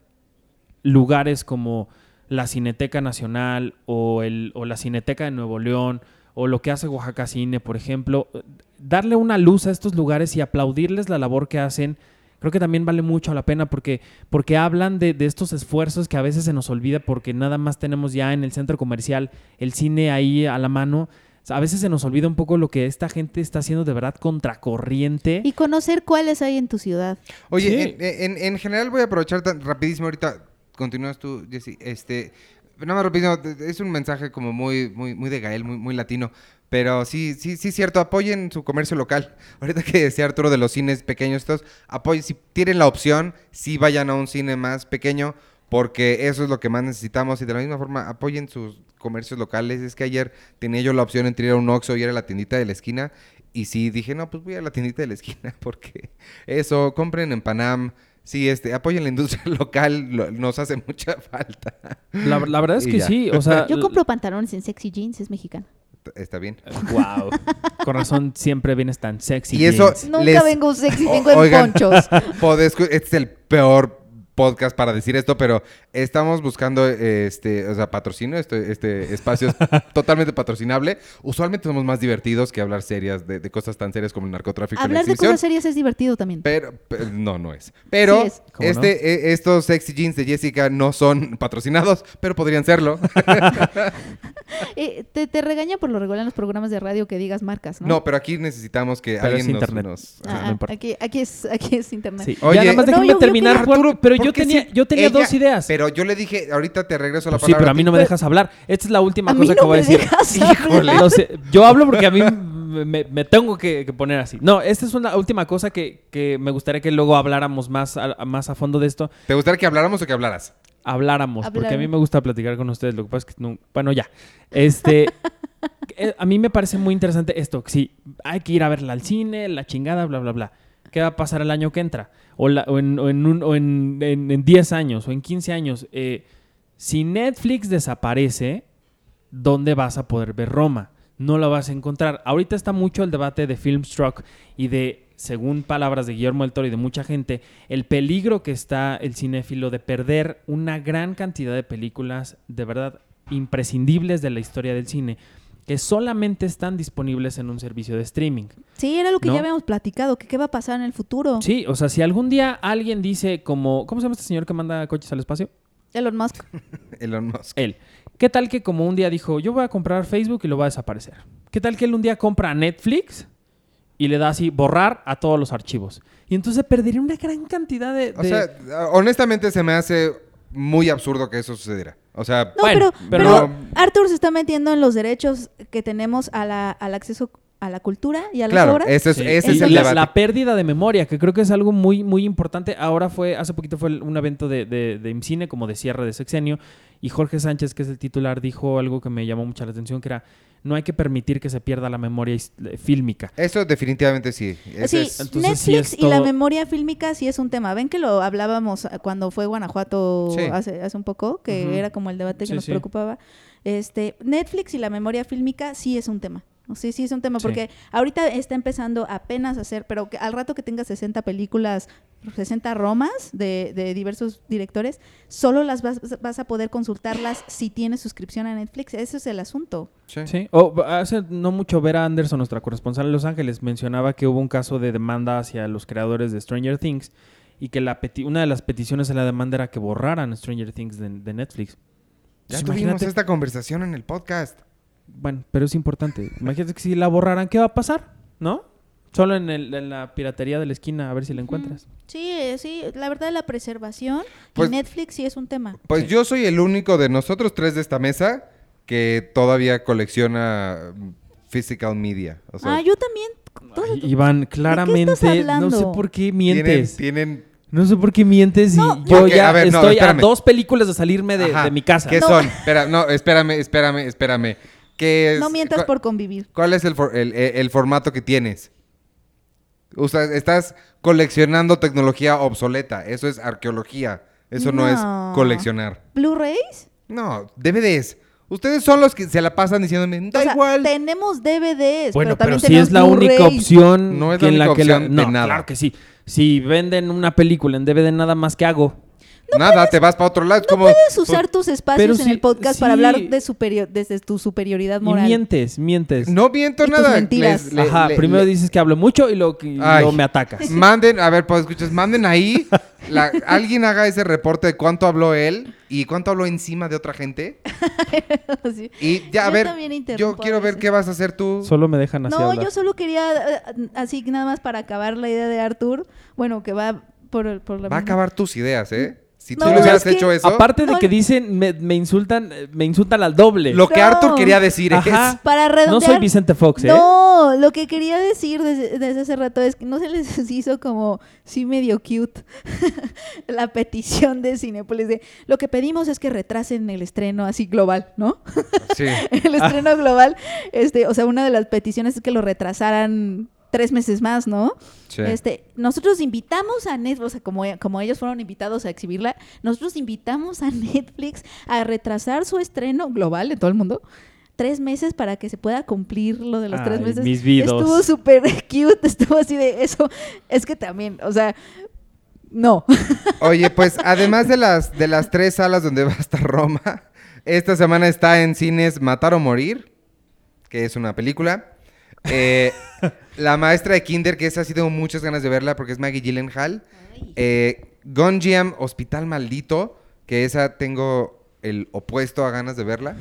lugares como la Cineteca Nacional o, el, o la Cineteca de Nuevo León o lo que hace Oaxaca Cine, por ejemplo, darle una luz a estos lugares y aplaudirles la labor que hacen, creo que también vale mucho la pena porque, porque hablan de, de estos esfuerzos que a veces se nos olvida porque nada más tenemos ya en el centro comercial el cine ahí a la mano. A veces se nos olvida un poco lo que esta gente está haciendo de verdad contracorriente. Y conocer cuáles hay en tu ciudad. Oye, Sí. en, en- en general voy a aprovechar tan rapidísimo ahorita. Continúas tú, Jessy. Este, nada más rapidísimo, es un mensaje como muy, muy, muy de Gael, muy, muy latino. Pero sí, sí, sí, cierto, apoyen su comercio local. Ahorita que decía Arturo de los cines pequeños estos, apoyen, si tienen la opción, sí vayan a un cine más pequeño, porque eso es lo que más necesitamos. Y de la misma forma, apoyen sus comercios locales. Es que ayer tenía yo la opción entre ir a un Oxxo y ir a la tiendita de la esquina. Y sí dije, no, pues voy a la tiendita de la esquina porque eso, compren en Panam. Sí, este, apoyen la industria local, lo- nos hace mucha falta. La, la verdad es que ya. sí, o sea... Yo compro pantalones en sexy jeans, es mexicano. Está bien. Wow. Con razón siempre vienes tan sexy. Y eso-. Nunca Les- vengo sexy, O- vengo en oigan. ponchos. Este es el peor podcast para decir esto, pero estamos buscando este, o sea, patrocinio, este, este espacio es totalmente patrocinable. Usualmente somos más divertidos que hablar serias de, de cosas tan serias como el narcotráfico Hablar de cosas serias es divertido también. Pero, pero- no, no es. Pero Sí es. ¿Cómo este, eh, estos sexy jeans de Jessica no son patrocinados, pero podrían serlo. Eh, te, te regaña por lo regular en los programas de radio que digas marcas, ¿no? No, pero aquí necesitamos que Pero alguien es nos- internet. nos- Ah, no importa. aquí, aquí, es, aquí es internet. Sí. Oye, ya nada más No, déjenme yo terminar, Arturo, pero yo tenía, sí, yo tenía ella- dos ideas. Pero yo le dije, ahorita te regreso la Pues sí, palabra. pero a mí no me dejas hablar. Esta es la última a mí cosa que voy a decir. dejas Híjole. No sé, yo hablo porque a mí me, tengo que, que poner así. No, esta es una última cosa que, que me gustaría que luego habláramos más a, a- más a fondo de esto. ¿Te gustaría que habláramos o que hablaras? Habláramos, porque a mí me gusta platicar con ustedes. Lo que pasa es que no. Bueno, ya. Este. eh, a mí me parece muy interesante esto. que Sí, hay que ir a verla al cine, la chingada, bla, bla, bla. ¿Qué va a pasar el año que entra? O, la- o en, un- o en- en 10 años o en 15 años. Eh, si Netflix desaparece, ¿dónde vas a poder ver Roma? No la vas a encontrar. Ahorita está mucho el debate de Filmstruck y de, según palabras de Guillermo del Toro y de mucha gente, el peligro que está el cinéfilo de perder una gran cantidad de películas de verdad imprescindibles de la historia del cine que solamente están disponibles en un servicio de streaming. Sí, era lo que ¿No? ya habíamos platicado, que qué va a pasar en el futuro. Sí, o sea, si algún día alguien dice como, ¿cómo se llama este señor que manda coches al espacio? Elon Musk. Elon Musk. Él. ¿Qué tal que como un día dijo, yo voy a comprar Facebook y lo va a desaparecer? ¿Qué tal que él un día compra Netflix y le da así borrar a todos los archivos? Y entonces perdería una gran cantidad de... O de- sea, honestamente se me hace muy absurdo que eso sucediera. O sea, No, Bueno, pero, pero Arthur se está metiendo en los derechos que tenemos a la, al acceso a la cultura y a las claro, obras. ese es, Sí, ese y es el la, debate. la pérdida de memoria, que creo que es algo muy, muy importante. Ahora fue, hace poquito fue un evento de, de, de IMCINE, como de cierre de sexenio, y Jorge Sánchez, que es el titular, dijo algo que me llamó mucho la atención, que era, no hay que permitir que se pierda la memoria eh, fílmica. Eso definitivamente sí. Ese Sí, es- Entonces, sí Netflix y la memoria fílmica sí es un tema. Ven que lo hablábamos ah, cuando fue Guanajuato Sí. hace, hace un poco, que era como el debate que Sí, nos sí. preocupaba. Este, Netflix y la memoria fílmica sí es un tema. Sí, sí es un tema, Sí. porque ahorita está empezando apenas a hacer, pero que al rato que tenga 60 películas, 60 romas de, de diversos directores, solo las vas, vas a poder consultarlas si tienes suscripción a Netflix. Ese es el asunto. sí. Sí, o hace no mucho Vera Anderson, nuestra corresponsal en Los Ángeles, mencionaba que hubo un caso de demanda hacia los creadores de Stranger Things y que la peti- una de las peticiones de la demanda era que borraran Stranger Things de, de Netflix. Ya Entonces, tuvimos imagínate- esta conversación en el podcast. Bueno, pero es importante. Imagínate que si la borraran, ¿qué va a pasar? ¿No? Solo en, el- en la piratería de la esquina, a ver si la encuentras. Sí, eh, sí, la verdad la preservación Pues- y Netflix sí es un tema. Pues Sí. yo soy el único de nosotros tres de esta mesa que todavía colecciona physical media. O sea, ah, yo también. Ay, Iván, claramente, no hablando? sé por qué mientes. tienen No sé por qué mientes y No, yo Porque, ya a ver, no, estoy a dos películas de salirme de, Ajá. de mi casa. ¿Qué No. son? Espera, no, espérame, espérame, espérame. ¿Qué es? no mientas por convivir. ¿Cuál es el, for- el- el- el formato que tienes? Usa- estás coleccionando tecnología obsoleta. Eso es arqueología. Eso no, No. es coleccionar. ¿Blu-rays? No, DVDs. Ustedes son los que se la pasan diciéndome, da O sea, igual. tenemos DVDs. Bueno, pero, si es la única opción No es que la en la que la- opción de no, nada. claro que sí. Si venden una película en DVD nada más que hago. Nada, te vas para otro lado. No como, puedes usar tus espacios en el podcast sí. para hablar de superior, desde tu superioridad Y moral. mientes, mientes. No miento Y tus nada. mentiras. Les- Ajá, primero dices que hablo mucho y luego, que- y Ay. luego me atacas. Manden, a ver, pues escuchas, manden ahí. la- alguien haga ese reporte de cuánto habló él y cuánto habló encima de otra gente. Sí. Y ya, a Yo ver, yo quiero ver qué vas a hacer tú. Solo me dejan así No, hablar. yo solo quería, eh, así nada más para acabar la idea de Arthur, bueno, que va por, el- por la Va a acabar tus ideas, ¿eh? Si tú No, le hubieras es que- hecho eso, Aparte de No. que dicen, me, me insultan, eh, me insultan al doble. lo que No. Arthur quería decir Ajá. es... Para no redondear. soy Vicente Fox, ¿eh? No, lo que quería decir desde, desde hace rato es que no se les hizo como, sí, medio cute la petición de Cinepolis de lo que pedimos es que retrasen el estreno así global, ¿no? Sí. el estreno global, este, o sea, una de las peticiones es que lo retrasaran tres meses más, ¿no? sí. Este, nosotros invitamos a Netflix, o sea, como, como ellos fueron invitados a exhibirla, nosotros invitamos a Netflix a retrasar su estreno global en todo el mundo tres meses para que se pueda cumplir lo de los tres meses. mis. Estuvo súper cute, estuvo así de eso. Es que también, o sea, no. Oye, pues además de las, de las tres salas donde va a estar Roma, esta semana está en cines Matar o Morir, que es una película. Eh, la maestra de Kinder, que esa sí tengo muchas ganas de verla porque es Maggie Gyllenhaal. Eh, Gonjiam, Hospital Maldito, que esa tengo el opuesto a ganas de verla.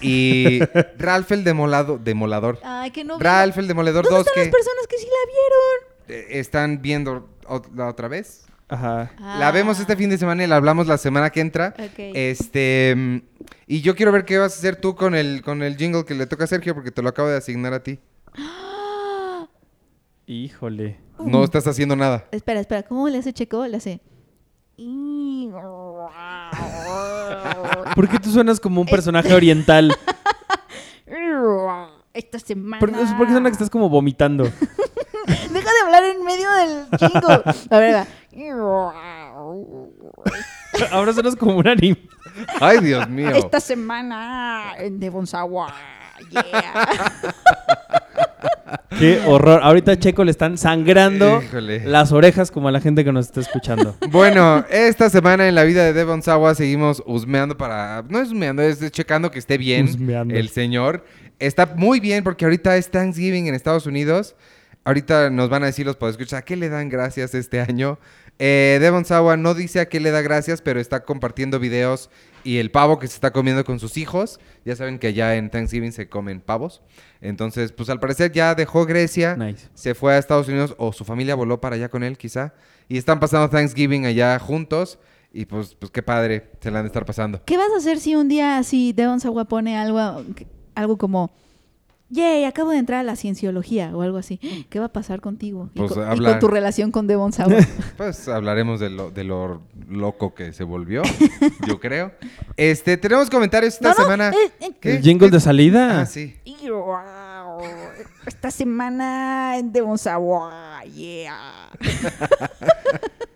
Y Ralph el Demolado, Demolador. Ay, que no. Ralph el Demoledor ¿Dónde 2 están que las personas que sí la vieron? eh, están viendo ot- la otra vez. Ajá. La vemos este fin de semana y la hablamos la semana que entra. Ok. Este. mm, Y yo quiero ver qué vas a hacer tú con el, con el jingle que le toca a Sergio, porque te lo acabo de asignar a ti. Híjole. No estás haciendo nada. Espera, espera, ¿cómo le hace Checo? Le hace. ¿Por qué tú suenas como un personaje oriental? Esta semana. ¿Por, ¿por qué suena que estás como vomitando? Deja de hablar en medio del chingo. A ver, va. Ahora suenas como un anime. Ay, Dios mío. Esta semana en Devonsawa. Yeah. Qué horror. Ahorita a Checo le están sangrando Híjole. las orejas como a la gente que nos está escuchando. Bueno, esta semana en la vida de Devon Sawa seguimos husmeando para. No es husmeando, es checando que esté bien Husmeando. el señor. Está muy bien porque ahorita es Thanksgiving en Estados Unidos. Ahorita nos van a decir los podescuchas a qué le dan gracias este año. Eh, Devon Sawa no dice a qué le da gracias, pero está compartiendo videos y el pavo que se está comiendo con sus hijos. Ya saben que allá en Thanksgiving se comen pavos. Entonces, pues al parecer ya dejó Grecia Nice. se fue a Estados Unidos o su familia voló para allá con él, quizá. Y están pasando Thanksgiving allá juntos. Y pues, pues qué padre, se la han de estar pasando. ¿Qué vas a hacer si un día así Devon Sawa pone algo, algo como. Yay, acabo de entrar a la cienciología o algo así. ¿Qué va a pasar contigo? Y, Pues, con, y hablar. con tu relación con Devon Sawa. Pues hablaremos de lo, de lo loco que se volvió, yo creo. Este, tenemos comentarios esta No, no, semana. eh, eh, ¿Qué? ¿El jingle ¿Qué? de salida? Ah, sí. Esta semana en Devon Sawa. Yeah.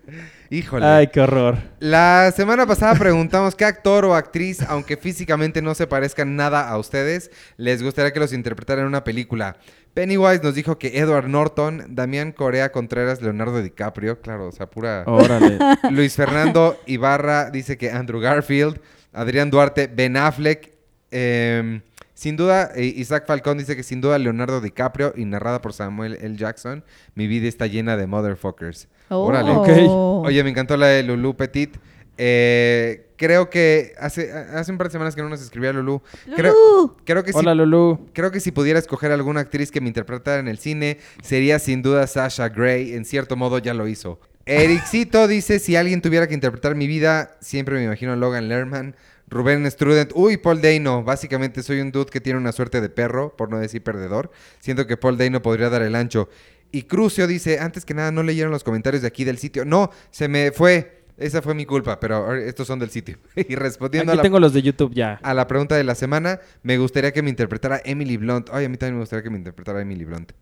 Híjole. Ay, qué horror. La semana pasada preguntamos qué actor o actriz, aunque físicamente no se parezcan nada a ustedes, les gustaría que los interpretara en una película. Pennywise nos dijo que Edward Norton, Damián Corea Contreras, Leonardo DiCaprio, claro, o sea, pura... Órale. Luis Fernando Ibarra dice que Andrew Garfield, Adrián Duarte, Ben Affleck, em, sin duda, eh, Isaac Falcón dice que sin duda Leonardo DiCaprio y narrada por Samuel L. Jackson, mi vida está llena de motherfuckers. Órale. Oh. Oye, me encantó la de Lulu Petit. Eh, creo que hace, hace un par de semanas que no nos escribía Lulu. Creo, Lulú. creo que Hola, Lulu. Creo que si pudiera escoger alguna actriz que me interpretara en el cine, sería sin duda Sasha Grey. En cierto modo ya lo hizo. Ericito dice, si alguien tuviera que interpretar mi vida, siempre me imagino a Logan Lerman. Rubén Strudent, uy, Paul Dano. Básicamente soy un dude que tiene una suerte de perro, por no decir perdedor. Siento que Paul Dano podría dar el ancho. Y Crucio dice, antes que nada, no leyeron los comentarios de aquí del sitio. No, se me fue. Esa fue mi culpa, pero estos son del sitio. y respondiendo a la tengo los de YouTube ya. a la pregunta de la semana, me gustaría que me interpretara Emily Blunt. Ay, a mí también me gustaría que me interpretara Emily Blunt.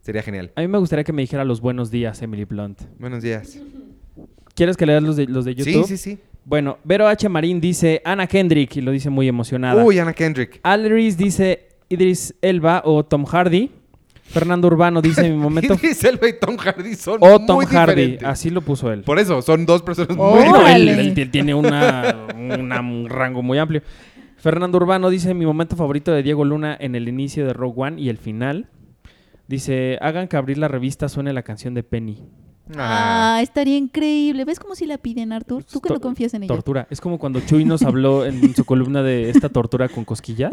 Sería genial. A mí me gustaría que me dijera los buenos días, Emily Blunt. Buenos días. ¿Quieres que leas los de, los de YouTube? Sí, sí, sí. Bueno, Vero H. Marín dice Ana Kendrick y lo dice muy emocionada. Uy, Anna Kendrick. Alris dice Idris Elba o Tom Hardy. Fernando Urbano dice mi momento. Idris Elba y Tom Hardy son o Tom muy Hardy. diferentes. Así lo puso él. Por eso, son dos personas Oh. muy Bueno, él, Órale. él- él tiene una, una- un rango muy amplio. Fernando Urbano dice mi momento favorito de Diego Luna en el inicio de Rogue One y el final. Dice, hagan que abrir la revista suene la canción de Penny. Ah. Estaría increíble. ¿Ves cómo si la piden, Artur? Tú que no confías en ella. Tortura. Es como cuando Chuy nos habló en su columna de esta tortura con cosquillas.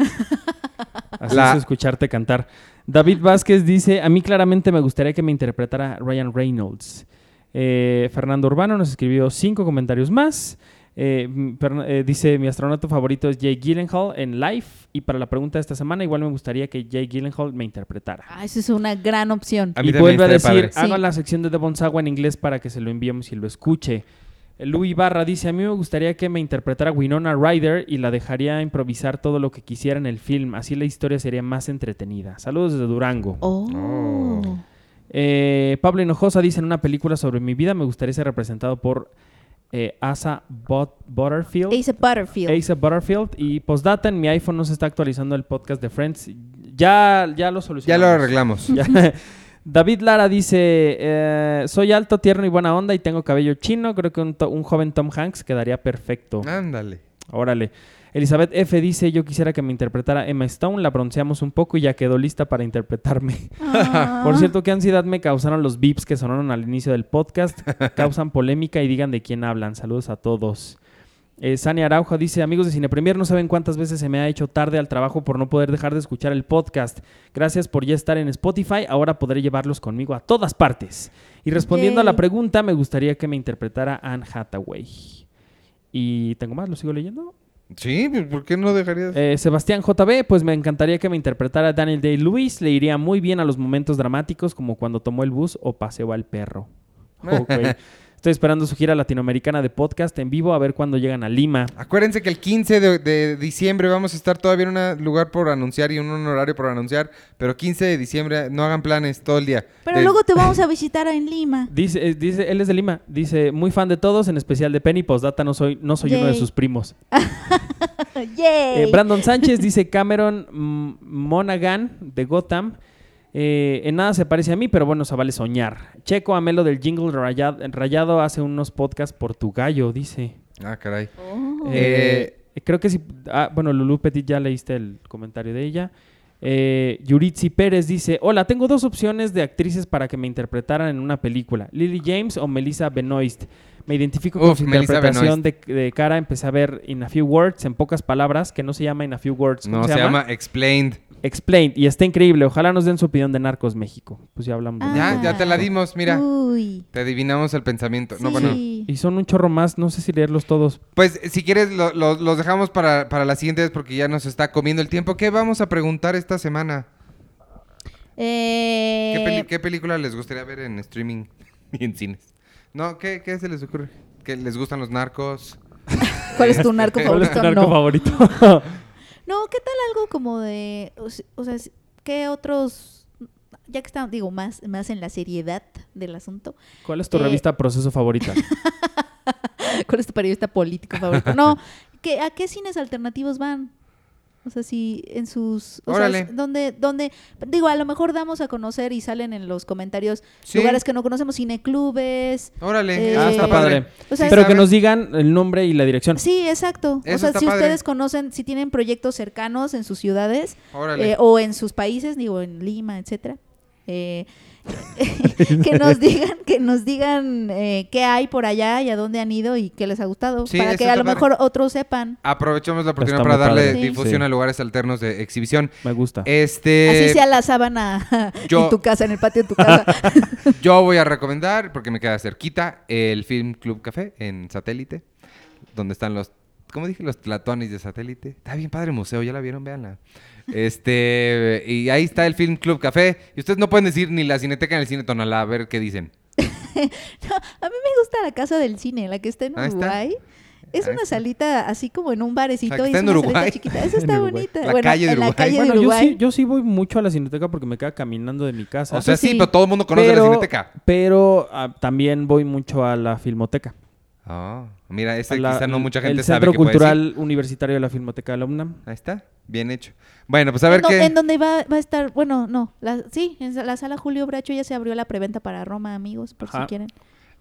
Así La- es escucharte cantar. David Vázquez dice, a mí claramente me gustaría que me interpretara Ryan Reynolds. Eh, Fernando Urbano nos escribió cinco comentarios más. Eh, pero, eh, dice, mi astronauta favorito es Jay Gyllenhaal en Life. Y para la pregunta de esta semana, igual me gustaría que Jay Gyllenhaal me interpretara. Ah, esa es una gran opción. A mí y vuelve a decir, padre. haga Sí. la sección de Devon Sawa en inglés para que se lo enviemos y lo escuche. Luis Barra dice, a mí me gustaría que me interpretara Winona Ryder y la dejaría improvisar todo lo que quisiera en el film. Así la historia sería más entretenida. Saludos desde Durango. Oh. Oh. Eh, Pablo Hinojosa dice, en una película sobre mi vida me gustaría ser representado por eh, Asa Butterfield. Ace Butterfield. Asa Butterfield. Y postdata, en mi iPhone no se está actualizando el podcast de Friends. Ya, ya lo Ya solucionamos. lo arreglamos. Ya. David Lara dice, eh, soy alto, tierno y buena onda y tengo cabello chino. Creo que un, to- un joven Tom Hanks quedaría perfecto. Ándale. Órale. Elizabeth F. dice, yo quisiera que me interpretara Emma Stone. La bronceamos un poco y ya quedó lista para interpretarme. Ah. Por cierto, qué ansiedad me causaron los beeps que sonaron al inicio del podcast. Causan polémica y digan de quién hablan. Saludos a todos. Eh, Sani Araujo dice, amigos de Cine Premier, no saben cuántas veces se me ha hecho tarde al trabajo por no poder dejar de escuchar el podcast. Gracias por ya estar en Spotify, ahora podré llevarlos conmigo a todas partes. Y respondiendo a la pregunta, me gustaría que me interpretara Anne Hathaway. Y tengo más, lo sigo leyendo. Sí, pues, ¿por qué no dejarías? Eh, Sebastián JB, pues me encantaría que me interpretara Daniel Day-Lewis. Le iría muy bien a los momentos dramáticos, como cuando tomó el bus o paseó al perro. Estoy esperando su gira latinoamericana de podcast en vivo, a ver cuándo llegan a Lima. Acuérdense que el 15 de, de diciembre vamos a estar todavía en un lugar por anunciar y en un horario por anunciar, pero 15 de diciembre no hagan planes todo el día. Pero De- luego te vamos a visitar en Lima. Dice, eh, dice, él es de Lima. Dice, muy fan de todos, en especial de Penny. Postdata, no soy, no soy uno de sus primos. Yay. Eh, Brandon Sánchez dice Cameron Monaghan de Gotham. Eh, en nada se parece a mí, pero bueno, se vale soñar. Checo Amelo del Jingle Rayado, rayado hace unos podcasts por tu gallo, dice. Ah, caray. Oh. Eh, creo que sí. ah, bueno, Lulu Petit ya leíste el comentario de ella. Eh, Yuritsi Pérez dice: Hola, tengo dos opciones de actrices para que me interpretaran en una película: Lily James o Melissa Benoist. Me identifico con Uf, su Melissa interpretación de, de cara. Empecé a ver In a Few Words, en pocas palabras, que no se llama In a Few Words. ¿cómo No, se, llama Explained. Explained. Y está increíble. Ojalá nos den su opinión de Narcos México. Pues ya hablamos. de Ah. eso. Ya, ya te la dimos, mira. Uy. Te adivinamos el pensamiento. No, Sí. bueno. Y son un chorro más. No sé si leerlos todos. Pues si quieres lo- lo- los dejamos para, para la siguiente vez porque ya nos está comiendo el tiempo. ¿Qué vamos a preguntar esta semana? Eh, ¿Qué, peli- qué película les gustaría ver en streaming y en cines? No, ¿qué, qué se les ocurre? ¿Que les gustan los narcos? ¿Cuál es tu narco ¿Cuál es favorito? tu narco no. favorito? No, ¿qué tal algo como de, o se- o sea, s- qué otros, ya que estamos, digo, más, más en la seriedad del asunto, ¿Cuál es tu Eh, revista Proceso favorita? ¿cuál es tu periodista político favorito? No, ¿qué, ¿a qué cines alternativos van? O sea, si en sus... O Órale. sea, donde, donde, digo, a lo mejor damos a conocer y salen en los comentarios Sí. lugares que no conocemos, cineclubes. Órale. Eh, Ah, está padre. O sea, Pero que nos digan el nombre y la dirección. Sí, exacto. Eso o sea, está si padre. ustedes conocen, si tienen proyectos cercanos en sus ciudades Órale. eh, o en sus países, digo, en Lima, etcétera, eh, que nos digan, que nos digan eh, qué hay por allá y a dónde han ido y qué les ha gustado, Sí, para que a lo padre. mejor otros sepan. Aprovechamos la oportunidad Está para darle. Sí. difusión Sí. a lugares alternos de exhibición. Me gusta. Este, Así sea la sábana yo- en tu casa, en el patio de tu casa. yo voy a recomendar, porque me queda cerquita, el Film Club Café en Satélite, donde están los, ¿cómo dije? Los tlatonis de Satélite. Está bien padre el museo, ¿ya la vieron? Véanla. Este, y ahí está el Film Club Café. Y ustedes no pueden decir ni la Cineteca ni el Cine Tonalá, a ver qué dicen. No, a mí me gusta la casa del cine, la que está en está. Uruguay. Es una salita así como en un barecito y está es en una Uruguay. salita chiquita. Esa está bonita. La bueno, calle de en la Uruguay. calle Bueno, de yo sí, yo sí voy mucho a la cineteca porque me queda caminando de mi casa. O sea, sí, sí. pero todo el mundo conoce la Cineteca. pero ah, también voy mucho a la filmoteca. Ah, mira, ese A la- quizá no mucha gente el sabe Centro que puede Cultural Universitario de la Filmoteca de la UNAM. Ahí está, bien hecho. Bueno, pues a ver en, do- qué... en donde va, va a estar, bueno, no, la, sí, en la sala Julio Bracho ya se abrió la preventa para Roma, amigos, por Ajá. si quieren.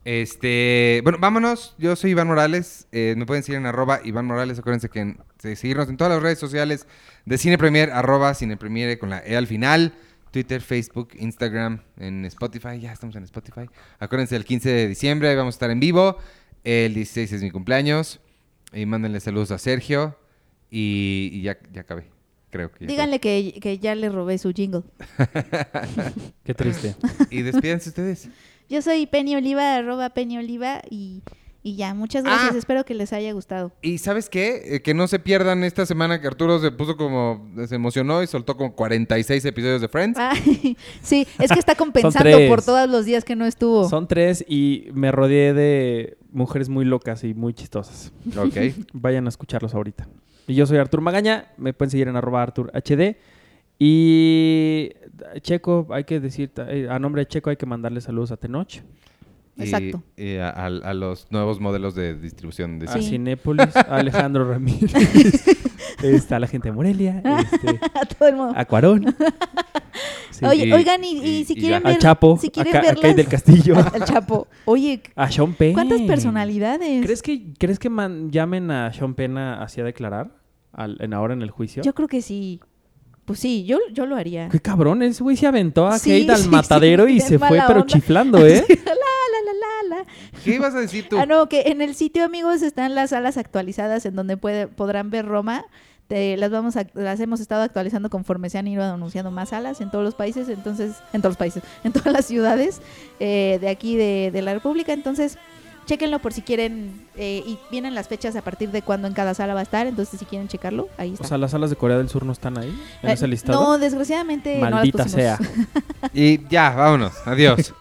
Este, bueno, vámonos. Yo soy Iván Morales. Eh, me pueden seguir en arroba Iván Morales. Acuérdense que en- de seguirnos en todas las redes sociales de Cine Premier, arroba Cine Premier con la E al final. Twitter, Facebook, Instagram, en Spotify. Ya estamos en Spotify. Acuérdense el 15 de diciembre, ahí vamos a estar en vivo. El 16 es mi cumpleaños. Y mándenle saludos a Sergio. Y, y ya, ya acabé. Creo que ya Díganle que, que ya le robé su jingle. Qué triste. Y despídense ustedes. Yo soy Penny Oliva, arroba Penny Oliva, y, Y ya, muchas gracias. Ah. Espero que les haya gustado. Y ¿sabes qué? Eh, que no se pierdan esta semana que Arturo se puso como... Se emocionó y soltó como 46 episodios de Friends. Ay, sí, es que está compensando por todos los días que no estuvo. Son tres y me rodeé de mujeres muy locas y muy chistosas. Ok. Vayan a escucharlos ahorita. Y yo soy Artur Magaña, me pueden seguir en arroba Artur HD. Y Checo, hay que decir, eh, a nombre de Checo hay que mandarle saludos a Tenoch, Y- Exacto. Y, a, a- a los nuevos modelos de distribución de a cine. Cinépolis, a Alejandro Ramírez, a la gente de Morelia, este, a todo el mundo. a Cuarón, sí, Oye, y- oigan, y, y y- si y quieren ya. ver... al Chapo, si a, quieren Ca- a del Castillo, Al Chapo. Oye, a Sean Penn. ¿cuántas personalidades? ¿Crees que, ¿crees que man- llamen a Sean Penn a- así a declarar al- en ahora en el juicio? Yo creo que sí. Pues sí, yo, yo lo haría. Qué cabrón, ese güey se aventó a Sí, Kate al sí, matadero sí, y se fue, pero onda. chiflando, ¿eh? la, la, la, la, la. ¿Qué ibas a decir tú? Ah, no, que en el sitio, amigos, están las salas actualizadas en donde puede, podrán ver Roma. Te- las vamos a- las hemos estado actualizando conforme se han ido anunciando más salas en todos los países, entonces, en todos los países, en todas las ciudades eh, de aquí de, de la República. Entonces, Chequenlo por si quieren, eh, y vienen las fechas a partir de cuándo en cada sala va a estar, entonces si quieren checarlo, ahí está. O sea, las salas de Corea del Sur no están ahí, en eh, ese listado. No, desgraciadamente Maldita sea. y ya, vámonos, adiós.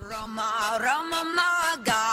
Roma, Roma, Ga.